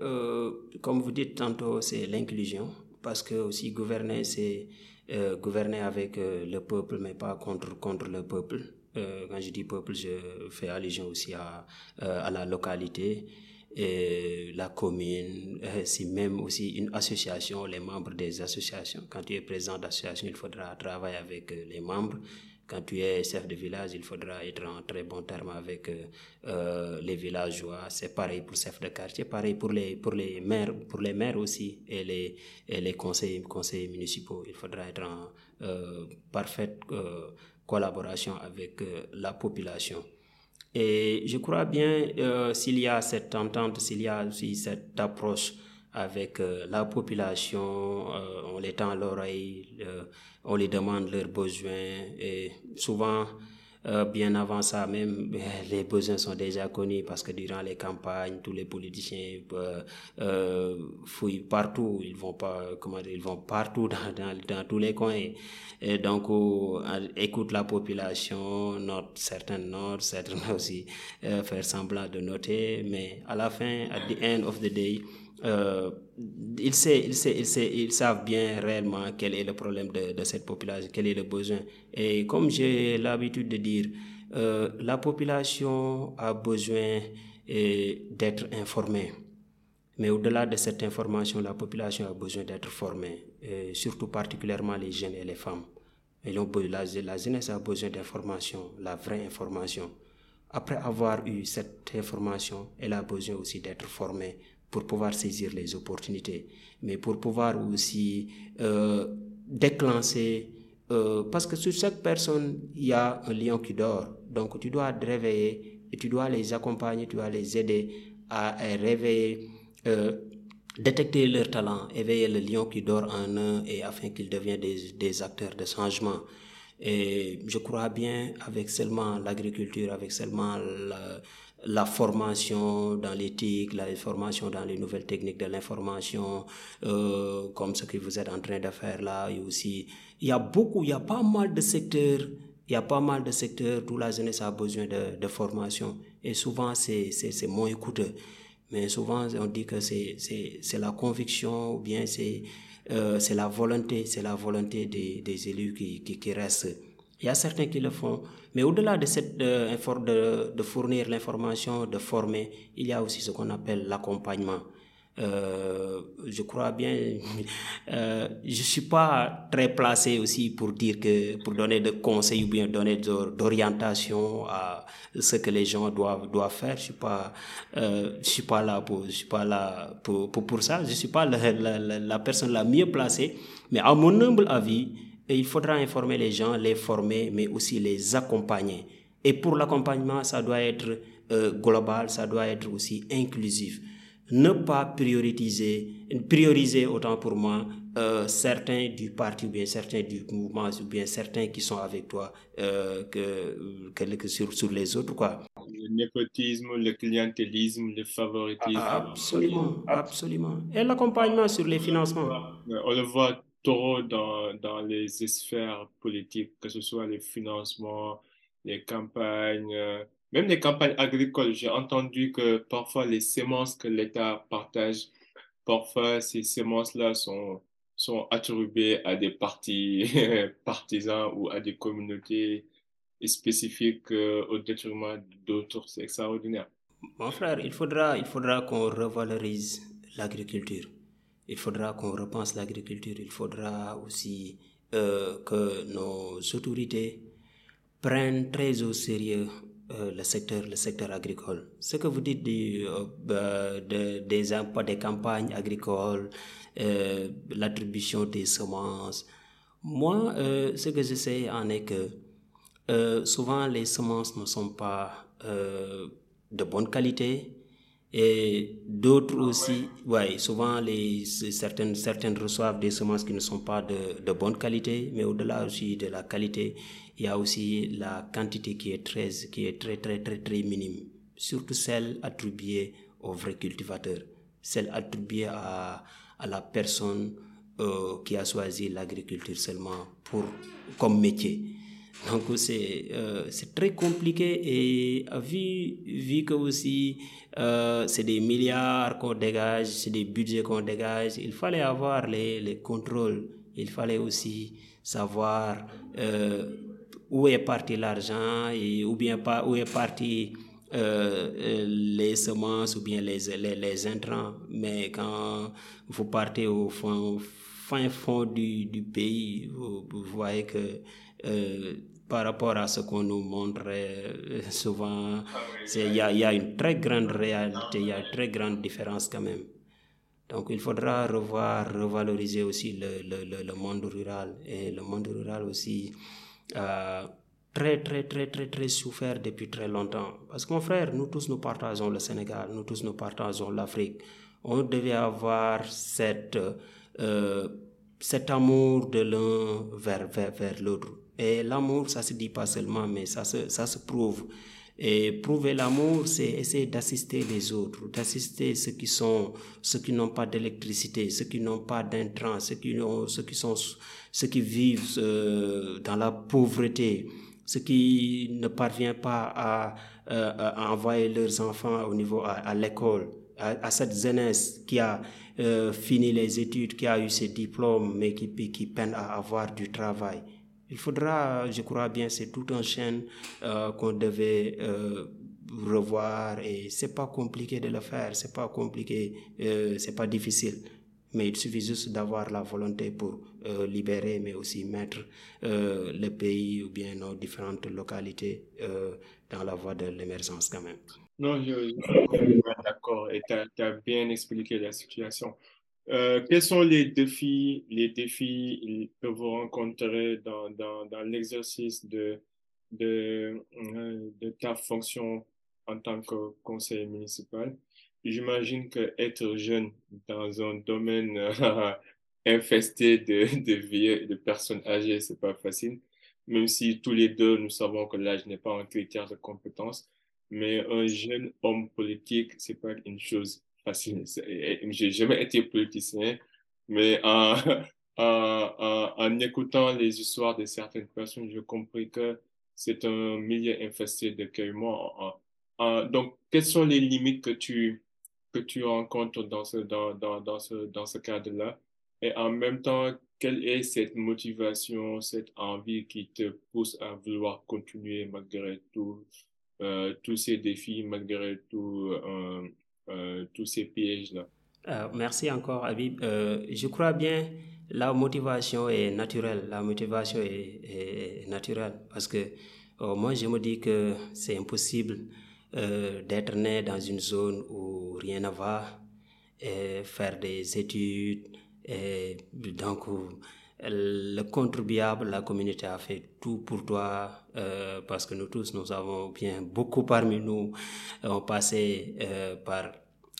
A: comme vous dites tantôt c'est l'inclusion parce que aussi gouverner c'est gouverner avec le peuple mais pas contre contre le peuple. quand je dis peuple je fais allusion aussi à à la localité la commune, si même aussi une association, les membres des associations. Quand tu es président d'association, il faudra travailler avec les membres. Quand tu es chef de village, il faudra être en très bon terme avec euh, les villageois. C'est pareil pour chef de quartier, pareil pour les pour les maires, pour les maires aussi et les et les conseils conseillers municipaux. Il faudra être en euh, parfaite euh, collaboration avec la population. Et je crois bien, euh, s'il y a cette entente, s'il y a aussi cette approche avec euh, la population, euh, on les tend l'oreille, on les demande leurs besoins et souvent euh, bien avant ça même, les besoins sont déjà connus parce que durant les campagnes, tous les politiciens euh, euh, fouillent partout. Ils vont pas, comment dire, ils vont partout dans, dans, tous les coins. Et donc, écoute la population, note certaines notes, certaines aussi faire semblant de noter. Mais à la fin, at the end of the day, euh, ils, savent bien réellement quel est le problème de, cette population, quel est le besoin. Et comme j'ai l'habitude de dire, euh, la population a besoin euh, d'être informée. Mais au-delà de cette information, la population a besoin d'être formée, surtout particulièrement les jeunes et les femmes. Et la, la jeunesse a besoin d'information, la vraie information. Après avoir eu cette information, elle a besoin aussi d'être formée pour pouvoir saisir les opportunités, mais pour pouvoir aussi euh, déclencher, euh, parce que sur chaque personne, il y a un lion qui dort. Donc tu dois te réveiller et tu dois les accompagner, tu dois les aider à, réveiller euh, détecter leur talent, éveiller le lion qui dort en eux et afin qu'ils deviennent des, des acteurs de changement. Et je crois bien avec seulement l'agriculture, avec seulement la, la formation dans l'éthique, la formation dans les nouvelles techniques de l'information, euh, comme ce que vous êtes en train de faire là, et aussi, il y a beaucoup, il y a pas mal de secteurs, il y a pas mal de secteurs où la jeunesse a besoin de, de formation, et souvent c'est, moins coûteux. Mais souvent, on dit que c'est, la conviction, ou bien c'est, euh, la volonté, c'est la volonté des, des élus qui, qui, qui restent il y a certains qui le font. Mais au-delà de, cette, de, de, de fournir l'information, de former, il y a aussi ce qu'on appelle l'accompagnement. Euh, je crois bien, euh, je suis pas très placé aussi pour dire que, pour donner des conseils ou bien donner d'orientation à ce que les gens doivent, doivent faire. Je suis euh, suis pas là pour, suis pas là pour, pour, pour ça. Je suis pas la, la personne la mieux placée. Mais à mon humble avis, et il faudra informer les gens, les former, mais aussi les accompagner. Et pour l'accompagnement, ça doit être euh, global, ça doit être aussi inclusif. Ne pas prioriser, prioriser autant pour moi euh, certains du parti ou bien certains du mouvement ou bien certains qui sont avec toi euh, que, sur, sur les autres quoi.
B: Le népotisme, le clientélisme, le favoritisme.
A: Absolument, absolument. Et l'accompagnement sur les financements.
B: On le voit trop dans, dans les sphères politiques, que ce soit les financements, les campagnes, euh, même les campagnes agricoles. J'ai entendu que parfois les semences que l'État partage, parfois ces semences-là sont, sont attribuées à des partis partisans ou à des communautés spécifiques euh, au détriment d'autres. C'est extraordinaire.
A: Mon frère, il faudra, il faudra qu'on revalorise l'agriculture il faudra qu'on repense l'agriculture, il faudra aussi euh, que nos autorités prennent très au sérieux euh, le secteur, le secteur agricole. Ce que vous dites euh, de, des des campagnes agricoles, l'attribution des semences, moi, ce que je sais en est que souvent les semences ne sont pas de bonne qualité, et d'autres aussi, ouais, souvent les, certaines, certaines reçoivent des semences qui ne sont pas de, de bonne qualité, mais au-delà aussi de la qualité, il y a aussi la quantité qui est très, qui est très, très, très, très minime. Surtout celle attribuée aux vrais cultivateurs, celle attribuée à, à la personne euh, qui a choisi l'agriculture seulement pour, comme métier. Donc c'est euh, c'est très compliqué et vu, vu que aussi euh, c'est des milliards qu'on dégage, c'est des budgets qu'on dégage, il fallait avoir les, les contrôles, il fallait aussi savoir euh, où est parti l'argent et ou bien pas où est parti les semences ou bien les, les, les intrants. Mais quand vous partez au fond, fin fond du, du pays, vous, voyez que par rapport à ce qu'on nous montre euh, souvent, il y a, une très grande réalité, il y a une très grande différence quand même. Donc il faudra revoir, revaloriser aussi le, le, le, monde rural. Et le monde rural aussi a très, très, très, très, très souffert depuis très longtemps. Parce que mon frère, nous tous nous partageons le Sénégal, nous tous nous partageons l'Afrique. On devait avoir cette, euh, cet amour de l'un vers, vers, vers l'autre. Et l'amour, ça se dit pas seulement, mais ça se, ça se prouve. Et prouver l'amour, c'est essayer d'assister les autres, d'assister ceux qui sont, ceux qui n'ont pas d'électricité, ceux qui n'ont pas d'intrants, ceux qui ont, ceux qui sont, ceux qui vivent euh, dans la pauvreté, ceux qui ne parviennent pas à, euh, envoyer leurs enfants au niveau à, l'école, à, à, cette jeunesse qui a euh, fini les études, qui a eu ses diplômes, mais qui, qui peine à avoir du travail. Il faudra, je crois bien, c'est tout un chaîne euh, qu'on devait euh, revoir et c'est pas compliqué de le faire, c'est pas compliqué, euh, c'est pas difficile. Mais il suffit juste d'avoir la volonté pour euh, libérer, mais aussi mettre le pays ou bien nos différentes localités dans la voie de l'émergence quand même.
B: Non, je, suis d'accord et tu as, bien expliqué la situation. Euh, quels sont les défis, les défis que vous rencontrez dans, dans, l'exercice de, de, de ta fonction en tant que conseiller municipal? j'imagine que être jeune dans un domaine infesté de, de vieux de personnes âgées, c'est pas facile. Même si tous les deux, nous savons que l'âge n'est pas un critère de compétence. Mais un jeune homme politique, c'est pas une chose facile. J'ai jamais été politicien, mais en, en, en, écoutant les histoires de certaines personnes, j'ai compris que c'est un milieu infesté de cueillement. donc, quelles sont les limites que tu, que tu rencontres dans ce, dans, dans, dans ce, dans ce cadre-là? Et en même temps, quelle est cette motivation, cette envie qui te pousse à vouloir continuer malgré tout, euh, tous ces défis, malgré tout, euh, tous ces pièges-là?
A: merci encore, Habib. je crois bien la motivation est naturelle. La motivation est, naturelle parce que moi, je me dis que c'est impossible d'être né dans une zone où rien ne va et faire des études donc, le contribuable, la communauté a fait tout pour toi euh, parce que nous tous, nous avons bien beaucoup parmi nous ont passé euh, par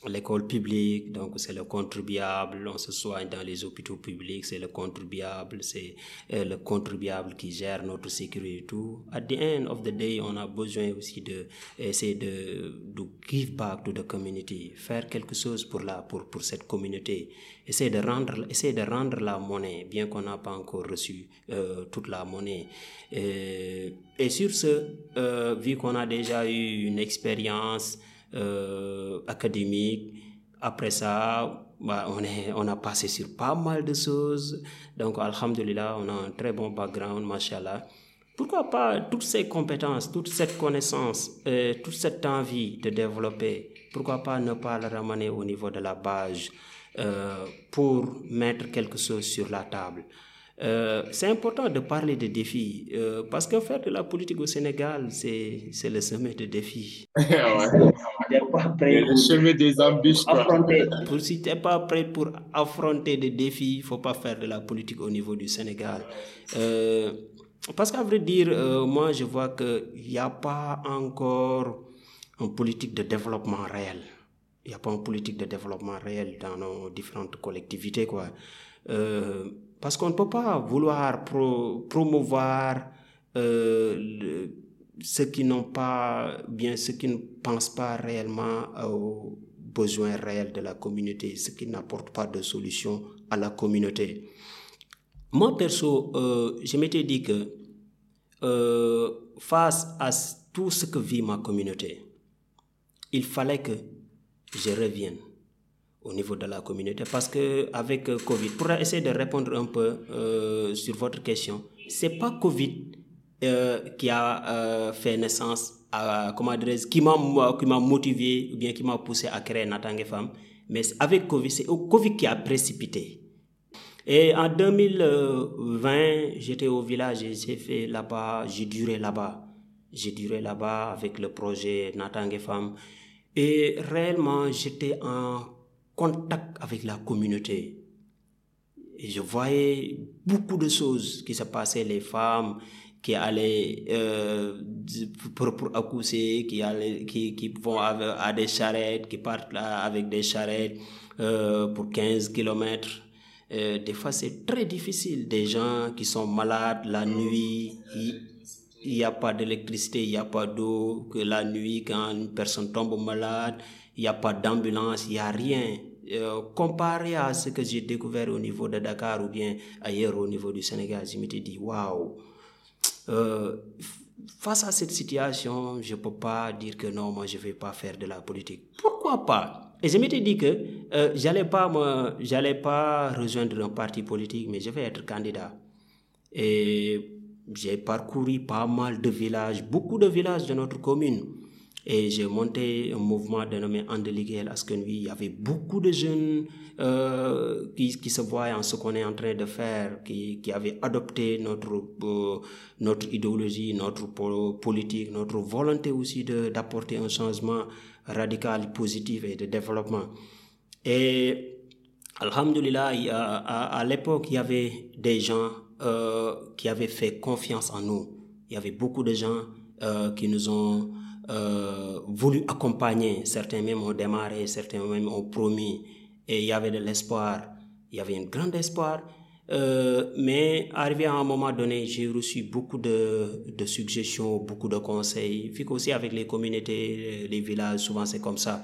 A: l'école publique, donc c'est le contribuable, on se soigne dans les hôpitaux publics, c'est le contribuable, c'est euh, le contribuable qui gère notre sécurité et tout. At the end of the day, on a besoin aussi de essayer de, de give back to the community, faire quelque chose pour la, pour, pour cette communauté, essayer de rendre, essayer de rendre la monnaie, bien qu'on n'a pas encore reçu euh, toute la monnaie. Et, et sur ce, euh, vu qu'on a déjà eu une expérience, euh, académique. Après ça, bah, on, est, on a passé sur pas mal de choses. Donc, Alhamdulillah, on a un très bon background, mashallah. Pourquoi pas toutes ces compétences, toute cette connaissance, toute cette envie de développer, pourquoi pas ne pas la ramener au niveau de la base euh, pour mettre quelque chose sur la table? Euh, c'est important de parler de défis euh, parce qu'en fait, la politique au Sénégal, c'est, c'est le sommet de défis.
B: ouais. pas prêt le chemin des embûches.
A: Pour, si tu n'es pas prêt pour affronter des défis, il ne faut pas faire de la politique au niveau du Sénégal. Euh, parce qu'à vrai dire, moi, je vois qu'il n'y a pas encore une politique de développement réel. Il n'y a pas une politique de développement réel dans nos différentes collectivités. Quoi. Euh, parce qu'on ne peut pas vouloir promouvoir euh, ceux qui n'ont pas, bien ceux qui ne pensent pas réellement aux besoins réels de la communauté, ceux qui n'apportent pas de solution à la communauté. Moi, perso, euh, je m'étais dit que euh, face à tout ce que vit ma communauté, il fallait que je revienne au niveau de la communauté parce que avec euh, Covid, pour essayer de répondre un peu euh, sur votre question, c'est pas Covid euh, qui a fait naissance à comment qui m'a qui m'a motivé ou bien qui m'a poussé à créer Natangé Femme, mais avec Covid, c'est Covid qui a précipité. Et en 2020, j'étais au village et j'ai fait là-bas, j'ai duré là-bas. J'ai duré là-bas avec le projet Natangé Femme. Et réellement, j'étais en contact avec la communauté. Et je voyais beaucoup de choses qui se passaient, les femmes qui allaient euh, pour, qui, vont à, des charrettes, qui partent là avec des charrettes euh, pour 15 kilomètres. Euh, des fois, c'est très difficile. Des gens qui sont malades la nuit, il n'y a pas d'électricité, il n'y a pas d'eau, la nuit, quand une personne tombe malade, il n'y a pas d'ambulance, il n'y a rien. Euh, comparé à ce que j'ai découvert au niveau de Dakar ou bien ailleurs au niveau du Sénégal, je m'étais dit, waouh, euh, face à cette situation, je ne peux pas dire que non, moi je ne vais pas faire de la politique. Pourquoi pas? Et je m'étais dit que euh, j'allais pas pas rejoindre un parti politique, mais je vais être candidat. Et j'ai parcouru pas mal de villages, beaucoup de villages de notre commune. Et j'ai monté un mouvement dénommé Andeliguel Askenui. Il y avait beaucoup de jeunes euh, qui, qui, se voyaient en ce qu'on est en train de faire, qui, qui avaient adopté notre, euh, notre idéologie, notre politique, notre volonté aussi d'apporter un changement radical, positif et de développement. Et Alhamdulillah, à, à l'époque, il y avait des gens euh, qui avaient fait confiance en nous. Il y avait beaucoup de gens qui nous ont voulu accompagner. Certains même ont démarré, certains même ont promis. Et il y avait de l'espoir. Il y avait un grand espoir. mais arrivé à un moment donné, j'ai reçu beaucoup de, de, suggestions, beaucoup de conseils. Vu qu'aussi avec les communautés, les villages, souvent c'est comme ça.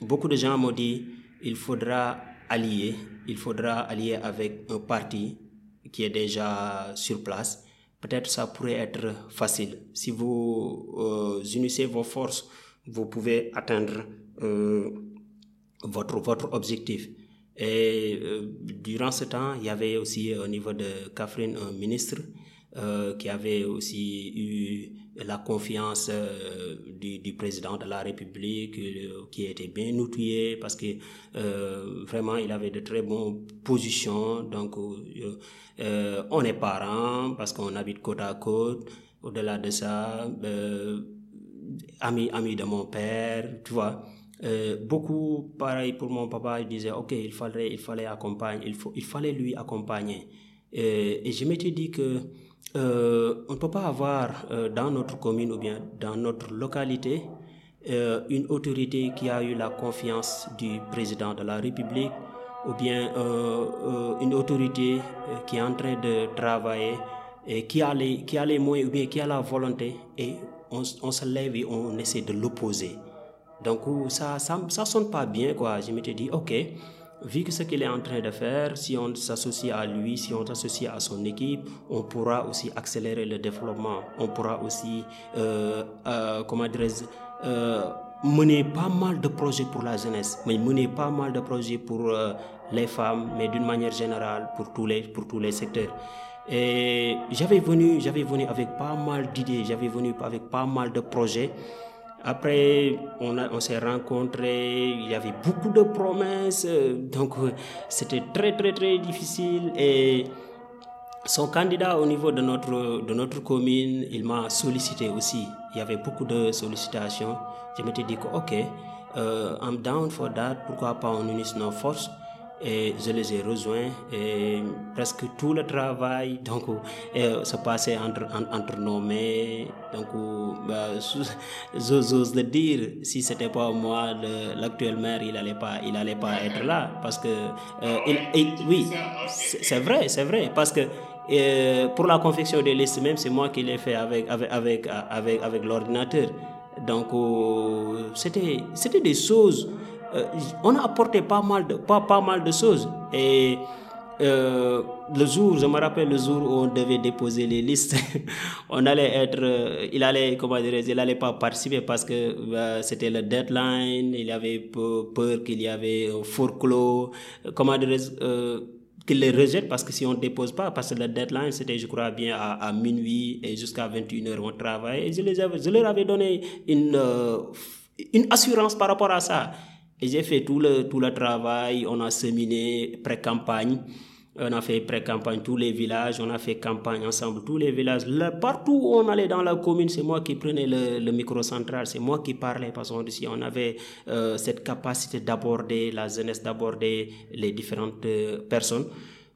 A: beaucoup de gens m'ont dit, il faudra allier, il faudra allier avec un parti qui est déjà sur place peut-être ça pourrait être facile. Si vous euh, unissez vos forces, vous pouvez atteindre euh, votre, votre objectif. Et euh, durant ce temps, il y avait aussi au niveau de Catherine un ministre qui avait aussi eu la confiance euh, du, président de la République, euh, qui était bien outillé parce que vraiment il avait de très bonnes positions. Donc on est parents parce qu'on habite côte à côte. Au-delà de ça, ami, ami de mon père, tu vois. Euh, beaucoup pareil pour mon papa il disait ok il fallait il fallait accompagner il faut il fallait lui accompagner et je m'étais dit que euh, on ne peut pas avoir euh, dans notre commune ou bien dans notre localité euh, une autorité qui a eu la confiance du président de la République ou bien une autorité qui est en train de travailler et qui a les, qui a les moyens ou bien qui a la volonté et on, on se lève et on essaie de l'opposer. Donc ça, ça, ça sonne pas bien quoi. Je m'étais dit ok vu que ce qu'il est en train de faire, si on s'associe à lui, si on s'associe à son équipe, on pourra aussi accélérer le développement. On pourra aussi, euh, euh, comment dirais-je, euh, mener pas mal de projets pour la jeunesse, mais mener pas mal de projets pour les femmes, mais d'une manière générale pour tous les, pour tous les secteurs. Et j'avais venu, j'avais venu avec pas mal d'idées, j'avais venu avec pas mal de projets. Après, on, on s'est rencontrés, il y avait beaucoup de promesses, donc c'était très très très difficile et son candidat au niveau de notre, de notre commune, il m'a sollicité aussi. Il y avait beaucoup de sollicitations. Je m'étais dit ok, euh, I'm down for that, pourquoi pas on unisse nos forces? Et je les ai rejoints et presque tout le travail donc euh, se passait entre, entre nos mains. Donc bah, j'ose le dire si c'était pas moi l'actuel maire il allait pas il allait pas être là. Parce que euh, oui c'est vrai c'est vrai. Parce que euh, pour la confection des listes même c'est moi qui l'ai fait avec avec avec avec, avec l'ordinateur. Donc c'était c'était des choses euh, on a apporté pas mal de, pas, pas mal de choses. Et euh, le jour, je me rappelle le jour où on devait déposer les listes, on allait être, euh, il allait, comment dire, il allait pas participer parce que c'était le deadline, il avait peur, qu'il y avait un forclos, comment dire, qu'il les rejette parce que si on ne dépose pas, parce que le deadline c'était, je crois bien, à, minuit et jusqu'à 21h on travaille. Et je, les avais, je leur avais donné une, une assurance par rapport à ça. Et j'ai fait tout le, tout le travail, on a séminé pré-campagne, on a fait pré-campagne tous les villages, on a fait campagne ensemble tous les villages. Partout où on allait dans la commune, c'est moi qui prenais le, le micro central, c'est moi qui parlais parce qu'on on avait euh, cette capacité d'aborder la jeunesse, d'aborder les différentes euh, personnes.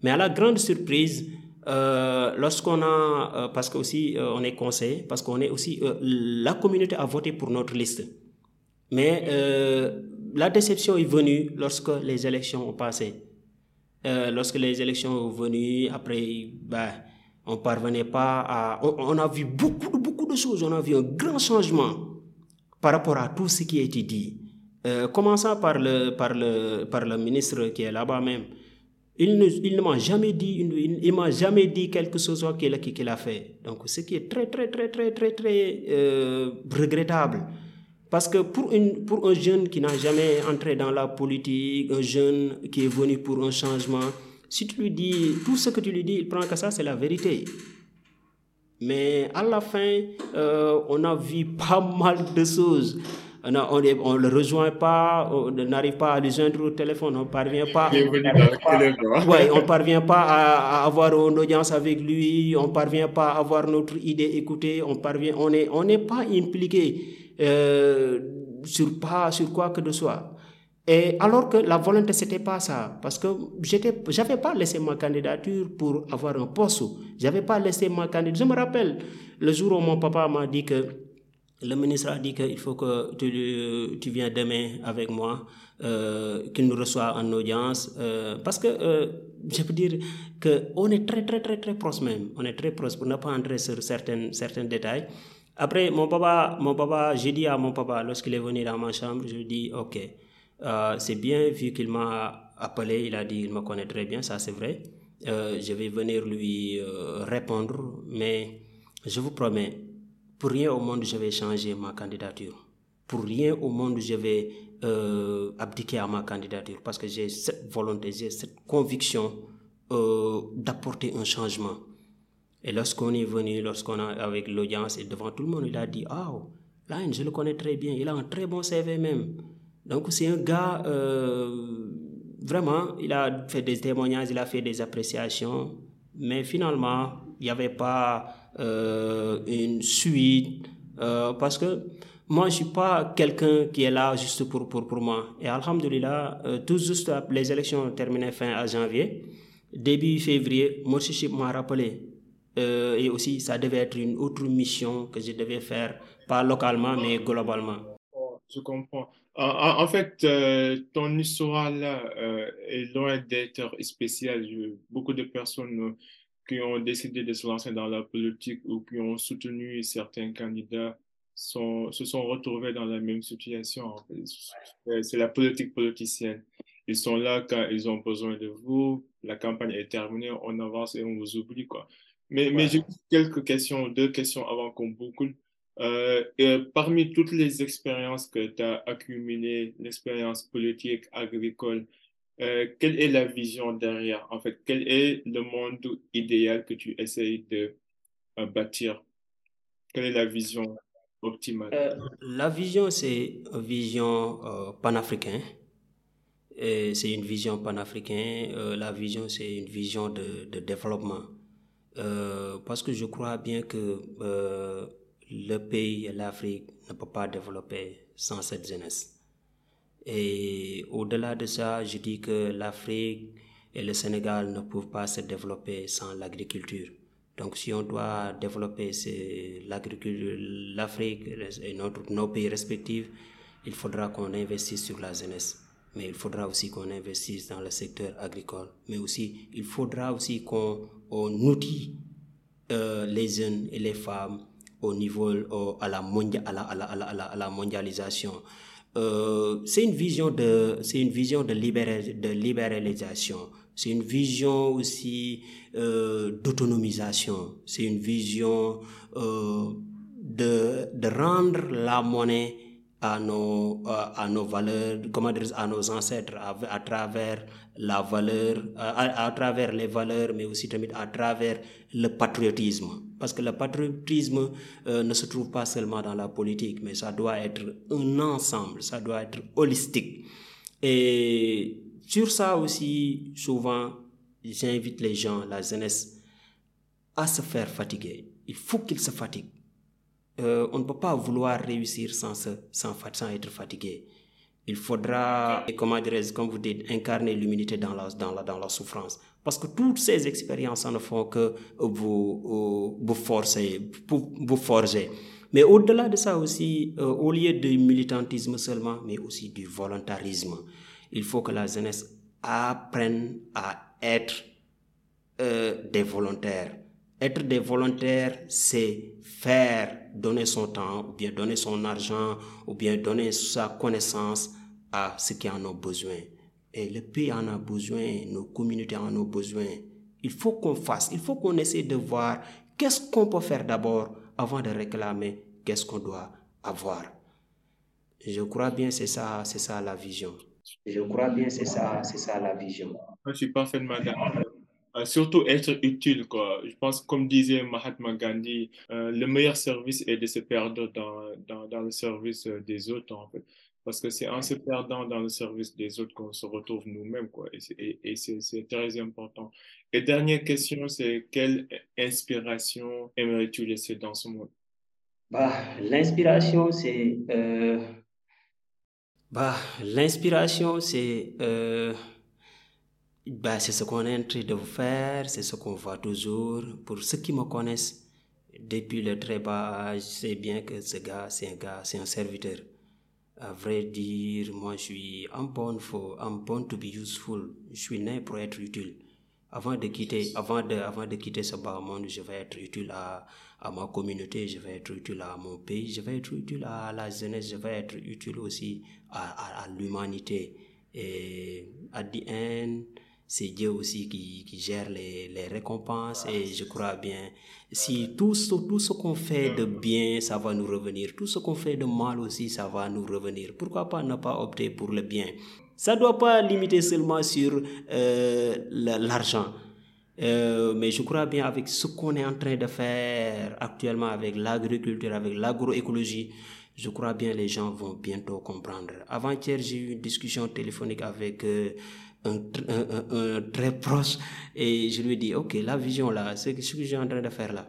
A: Mais à la grande surprise, euh, lorsqu'on a, parce que aussi euh, on est conseil, parce qu'on est aussi, la communauté a voté pour notre liste. Mais la déception est venue lorsque les élections ont passé. Euh, lorsque les élections sont venues, après, bah, on parvenait pas à... On, a vu beaucoup, beaucoup de choses, on a vu un grand changement par rapport à tout ce qui a été dit. Euh, commençant par le, par, le, par le ministre qui est là-bas même. Il ne, il ne m'a jamais dit, il, il m'a jamais dit quelque chose qu'il qu'il a fait. Donc, ce qui est très, très, très, très, très, très euh, regrettable. Parce que pour, une, pour un jeune qui n'a jamais entré dans la politique, un jeune qui est venu pour un changement, si tu lui dis tout ce que tu lui dis, il prend que ça, c'est la vérité. Mais à la fin, euh, on a vu pas mal de choses. On ne on, on le rejoint pas, on n'arrive pas à le joindre au téléphone, on parvient pas. ouais, on parvient pas à, à, avoir une audience avec lui, on parvient pas à avoir notre idée écoutée, on parvient, on est, on n'est pas impliqué euh, sur quoi que de soit. Et alors que la volonté c'était pas ça, parce que j'étais, j'avais pas laissé ma candidature pour avoir un poste. J'avais pas laissé ma candidature. Je me rappelle le jour où mon papa m'a dit que le ministre a dit qu'il faut que tu, tu viens demain avec moi, euh, qu'il nous reçoit en audience, euh, parce que je peux dire qu'on est très, très, très, très proche même. On est très proche pour ne pas entrer sur certains, certains détails. Après, mon papa, mon papa, j'ai dit à mon papa, lorsqu'il est venu dans ma chambre, je lui ai dit, OK, euh, c'est bien, vu qu'il m'a appelé, il a dit qu'il me connaît très bien, ça c'est vrai. Euh, je vais venir lui euh, répondre, mais je vous promets, pour rien au monde, je vais changer ma candidature. Pour rien au monde, je vais abdiquer à ma candidature parce que j'ai cette volonté, j'ai cette conviction d'apporter un changement. Et lorsqu'on est venu, lorsqu'on a avec l'audience et devant tout le monde, il a dit Ah, oh, là, je le connais très bien, il a un très bon CV même. Donc, c'est un gars, euh, vraiment, il a fait des témoignages, il a fait des appréciations, mais finalement, il n'y avait pas euh, une suite, euh, parce que moi, je ne suis pas quelqu'un qui est là juste pour, pour, pour moi. Et Alhamdulillah, tout juste les élections ont terminé fin à janvier. Début février, Morshichip m'a rappelé. Euh, et aussi, ça devait être une autre mission que je devais faire, pas localement, mais globalement.
B: Oh, je comprends. En, fait, euh, ton histoire là euh, est loin d'être spéciale. Beaucoup de personnes qui ont décidé de se lancer dans la politique ou qui ont soutenu certains candidats se sont retrouvés dans la même situation. C'est la politique politicienne. Ils sont là quand ils ont besoin de vous. La campagne est terminée, on avance et on vous oublie. Quoi. Mais, ouais. mais j'ai quelques questions, deux questions avant qu'on boucle. Euh, et parmi toutes les expériences que tu as accumulées, l'expérience politique, agricole, euh, quelle est la vision derrière? En fait, quel est le monde idéal que tu essayes de euh, bâtir? Quelle est la vision optimale?
A: Euh, la vision, c'est une vision euh, panafricaine. C'est une vision panafricaine. Euh, la vision, c'est une vision de, de développement. Parce que je crois bien que le pays, l'Afrique, ne peut pas développer sans cette jeunesse. Et au-delà de ça, je dis que l'Afrique et le Sénégal ne peuvent pas se développer sans l'agriculture. Donc si on doit développer l'agriculture, l'Afrique et nos pays respectifs, il faudra qu'on investisse sur la jeunesse. Mais il faudra aussi qu'on investisse dans le secteur agricole. Mais aussi, il faudra aussi qu'on outille euh, les jeunes et les femmes au niveau au, à, la à, la, à, la, à, la, mondialisation. Euh, c'est une vision de c'est une vision de, de libéralisation c'est une vision aussi euh, d'autonomisation c'est une vision euh, de, de rendre la monnaie à nos à, à nos valeurs comment dire à nos ancêtres à, travers la valeur à, à, travers les valeurs mais aussi à travers le patriotisme. Parce que le patriotisme euh, ne se trouve pas seulement dans la politique mais ça doit être un ensemble ça doit être holistique. Et sur ça aussi souvent j'invite les gens la jeunesse à se faire fatiguer. Il faut qu'ils se fatiguent euh, on ne peut pas vouloir réussir sans, se, sans, sans être fatigué. Il faudra, comment dirais comme vous dites, incarner l'humilité dans la, dans, la, dans la souffrance. Parce que toutes ces expériences ne font que vous, vous forcer, vous forger. Mais au-delà de ça aussi, euh, au lieu du militantisme seulement, mais aussi du volontarisme, il faut que la jeunesse apprenne à être euh, des volontaires être des volontaires, c'est faire, donner son temps, ou bien donner son argent, ou bien donner sa connaissance à ceux qui en ont besoin. Et le pays en a besoin, nos communautés en ont besoin. Il faut qu'on fasse, il faut qu'on essaie de voir qu'est-ce qu'on peut faire d'abord avant de réclamer qu'est-ce qu'on doit avoir. Je crois bien c'est ça, c'est ça la vision. Je crois bien c'est ça, c'est ça la vision.
B: Je suis parfaitement d'accord surtout être utile. Quoi. Je pense, comme disait Mahatma Gandhi, euh, le meilleur service est de se perdre dans, dans, dans le service des autres, en fait. Parce que c'est en se perdant dans le service des autres qu'on se retrouve nous-mêmes, quoi. Et, c'est très important. Et dernière question, c'est quelle inspiration aimerais-tu laisser dans ce monde?
A: Bah, l'inspiration, c'est... Euh... Bah, l'inspiration, c'est... Euh bah, c'est ce qu'on est en train de faire, c'est ce qu'on voit toujours. Pour ceux qui me connaissent, depuis le très bas âge, sais bien que ce gars, c'est un gars, c'est un serviteur. À vrai dire, moi, je suis un bon for, I'm born to be useful. Je suis né pour être utile. Avant de quitter, avant de, avant de quitter ce bas monde, je vais être utile à, à ma communauté, je vais être utile à mon pays, je vais être utile à la jeunesse, je vais être utile aussi à, à, à l'humanité. Et à the end, c'est Dieu aussi qui, qui gère les, les, récompenses et je crois bien, si tout ce, tout ce qu'on fait de bien, ça va nous revenir, tout ce qu'on fait de mal aussi, ça va nous revenir. Pourquoi pas ne pas opter pour le bien? Ça ne doit pas limiter seulement sur euh, l'argent. Euh, mais je crois bien avec ce qu'on est en train de faire actuellement avec l'agriculture, avec l'agroécologie, je crois bien les gens vont bientôt comprendre. Avant-hier, j'ai eu une discussion téléphonique avec... Euh, un, très proche et je lui dis ok la vision là c'est ce que je suis en train de faire là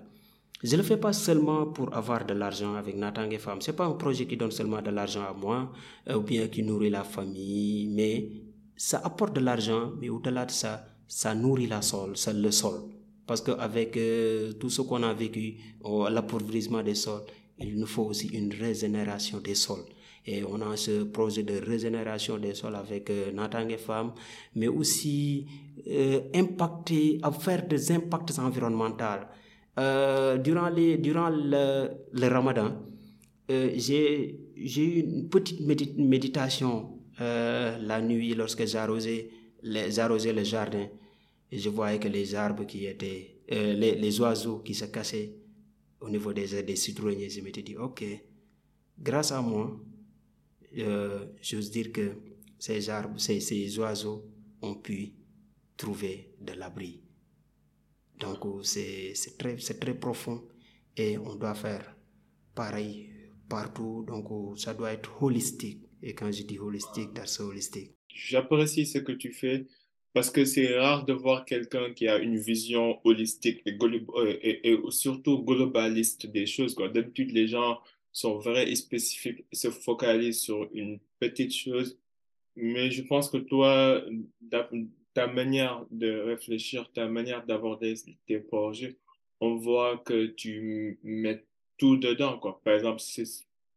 A: je le fais pas seulement pour avoir de l'argent avec Natang et Femmes c'est pas un projet qui donne seulement de l'argent à moi euh, ou bien qui nourrit la famille mais ça apporte de l'argent mais au-delà de ça ça nourrit la sol le sol. Parce que avec euh, tout ce qu'on a vécu l'appauvrissement des sols il nous faut aussi une régénération des sols et on a ce projet de régénération des sols avec euh, Natang et Femmes, mais aussi euh, impacter, faire des impacts environnementaux. Euh, durant, les, durant le, le ramadan, euh, j'ai eu une petite méditation la nuit lorsque j'arrosais le jardin. Et je voyais que les arbres qui étaient, les, les, oiseaux qui se cassaient au niveau des, des citronniers, je m'étais dit, ok, grâce à moi, euh, j'ose dire que ces arbres, ces, ces oiseaux ont pu trouver de l'abri. Donc c'est très, très profond et on doit faire pareil partout. Donc ça doit être holistique. Et quand je dis holistique, c'est holistique.
B: J'apprécie ce que tu fais parce que c'est rare de voir quelqu'un qui a une vision holistique et, euh, et surtout globaliste des choses. D'habitude, les gens sont vrais et spécifiques et se focalisent sur une petite chose. Mais je pense que toi, ta manière de réfléchir, ta manière d'aborder tes projets, on voit que tu mets tout dedans. Quoi. Par exemple, si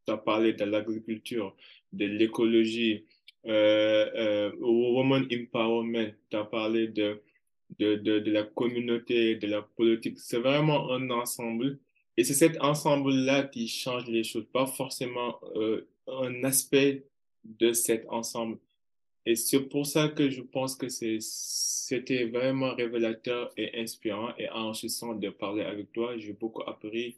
B: tu as parlé de l'agriculture, de l'écologie, euh, euh, empowerment, tu as parlé de, de, de la communauté, de la politique. C'est vraiment un ensemble et c'est cet ensemble-là qui change les choses, pas forcément euh, un aspect de cet ensemble. Et c'est pour ça que je pense que c'était vraiment révélateur et inspirant et enrichissant de parler avec toi. J'ai beaucoup appris.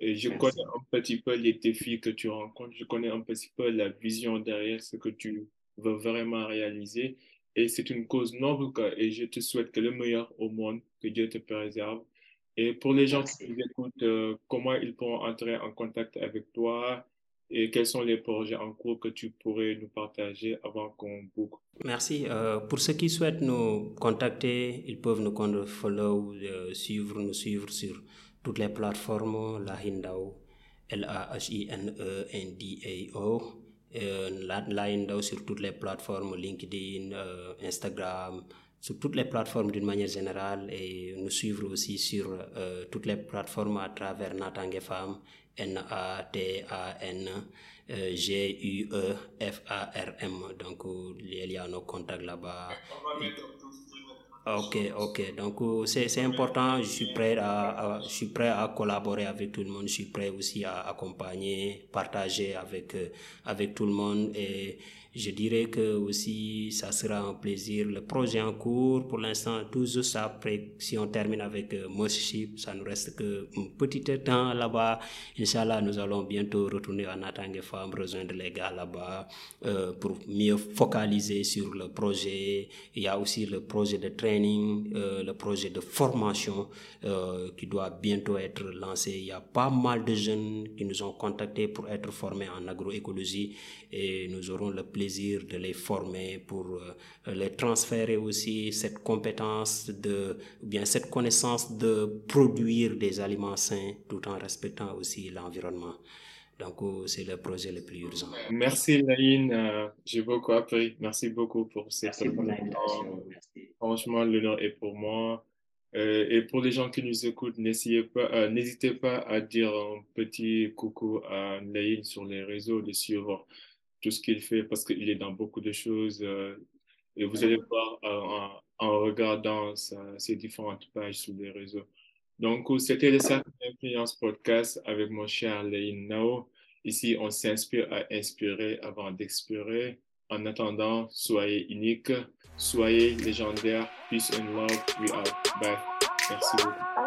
B: Et je connais un petit peu les défis que tu rencontres. Je connais un petit peu la vision derrière ce que tu veux vraiment réaliser. Et c'est une cause noble. Et je te souhaite que le meilleur au monde, que Dieu te préserve et pour les gens qui nous écoutent, euh, comment ils pourront entrer en contact avec toi et quels sont les projets en cours que tu pourrais nous partager avant qu'on boucle?
A: Merci. Euh, pour ceux qui souhaitent nous contacter, ils peuvent nous follow, euh, suivre, nous suivre sur toutes les plateformes, la Hindao, L-A-H-I-N-E-N-D-A-O, euh, la Hindao sur toutes les plateformes, LinkedIn, Instagram, sur toutes les plateformes d'une manière générale et nous suivre aussi sur euh, toutes les plateformes à travers Natang FM, N-A-T-A-N. Euh, G-U-E-F-A-R-M. Donc, il y a nos contacts là-bas. Ok, ok. Donc, c'est important. Je suis prêt à, à, je suis prêt à collaborer avec tout le monde. Je suis prêt aussi à accompagner, partager avec, avec tout le monde et je dirais que aussi ça sera un plaisir. Le projet en cours, pour l'instant, tout ça, après, si on termine avec euh, Moship, ça nous reste que un petit temps là-bas. Inch'Allah, nous allons bientôt retourner à Natang Femmes, rejoindre les gars là-bas euh, pour mieux focaliser sur le projet. Il y a aussi le projet de training, euh, le projet de formation euh, qui doit bientôt être lancé. Il y a pas mal de jeunes qui nous ont contactés pour être formés en agroécologie et nous aurons le plaisir de les former, pour euh, les transférer aussi cette compétence de, ou bien cette connaissance de produire des aliments sains tout en respectant aussi l'environnement. Donc, euh, c'est le projet le plus urgent.
B: Merci, Naïn. Euh, j'ai beaucoup appris. Merci beaucoup pour cette
A: pour
B: Franchement, l'honneur est pour moi. Euh, et pour les gens qui nous écoutent, n'hésitez pas, n'hésitez pas à dire un petit coucou à Naïn sur les réseaux, de suivre tout ce qu'il fait parce qu'il est dans beaucoup de choses. et vous allez voir en, en regardant ses différentes pages sur les réseaux. Donc, c'était le Cercle d'Influence Podcast avec mon cher Leïn Nao. Ici, on s'inspire à inspirer avant d'expirer. En attendant, soyez unique, soyez légendaire. Peace and love. We out. Bye. Merci beaucoup.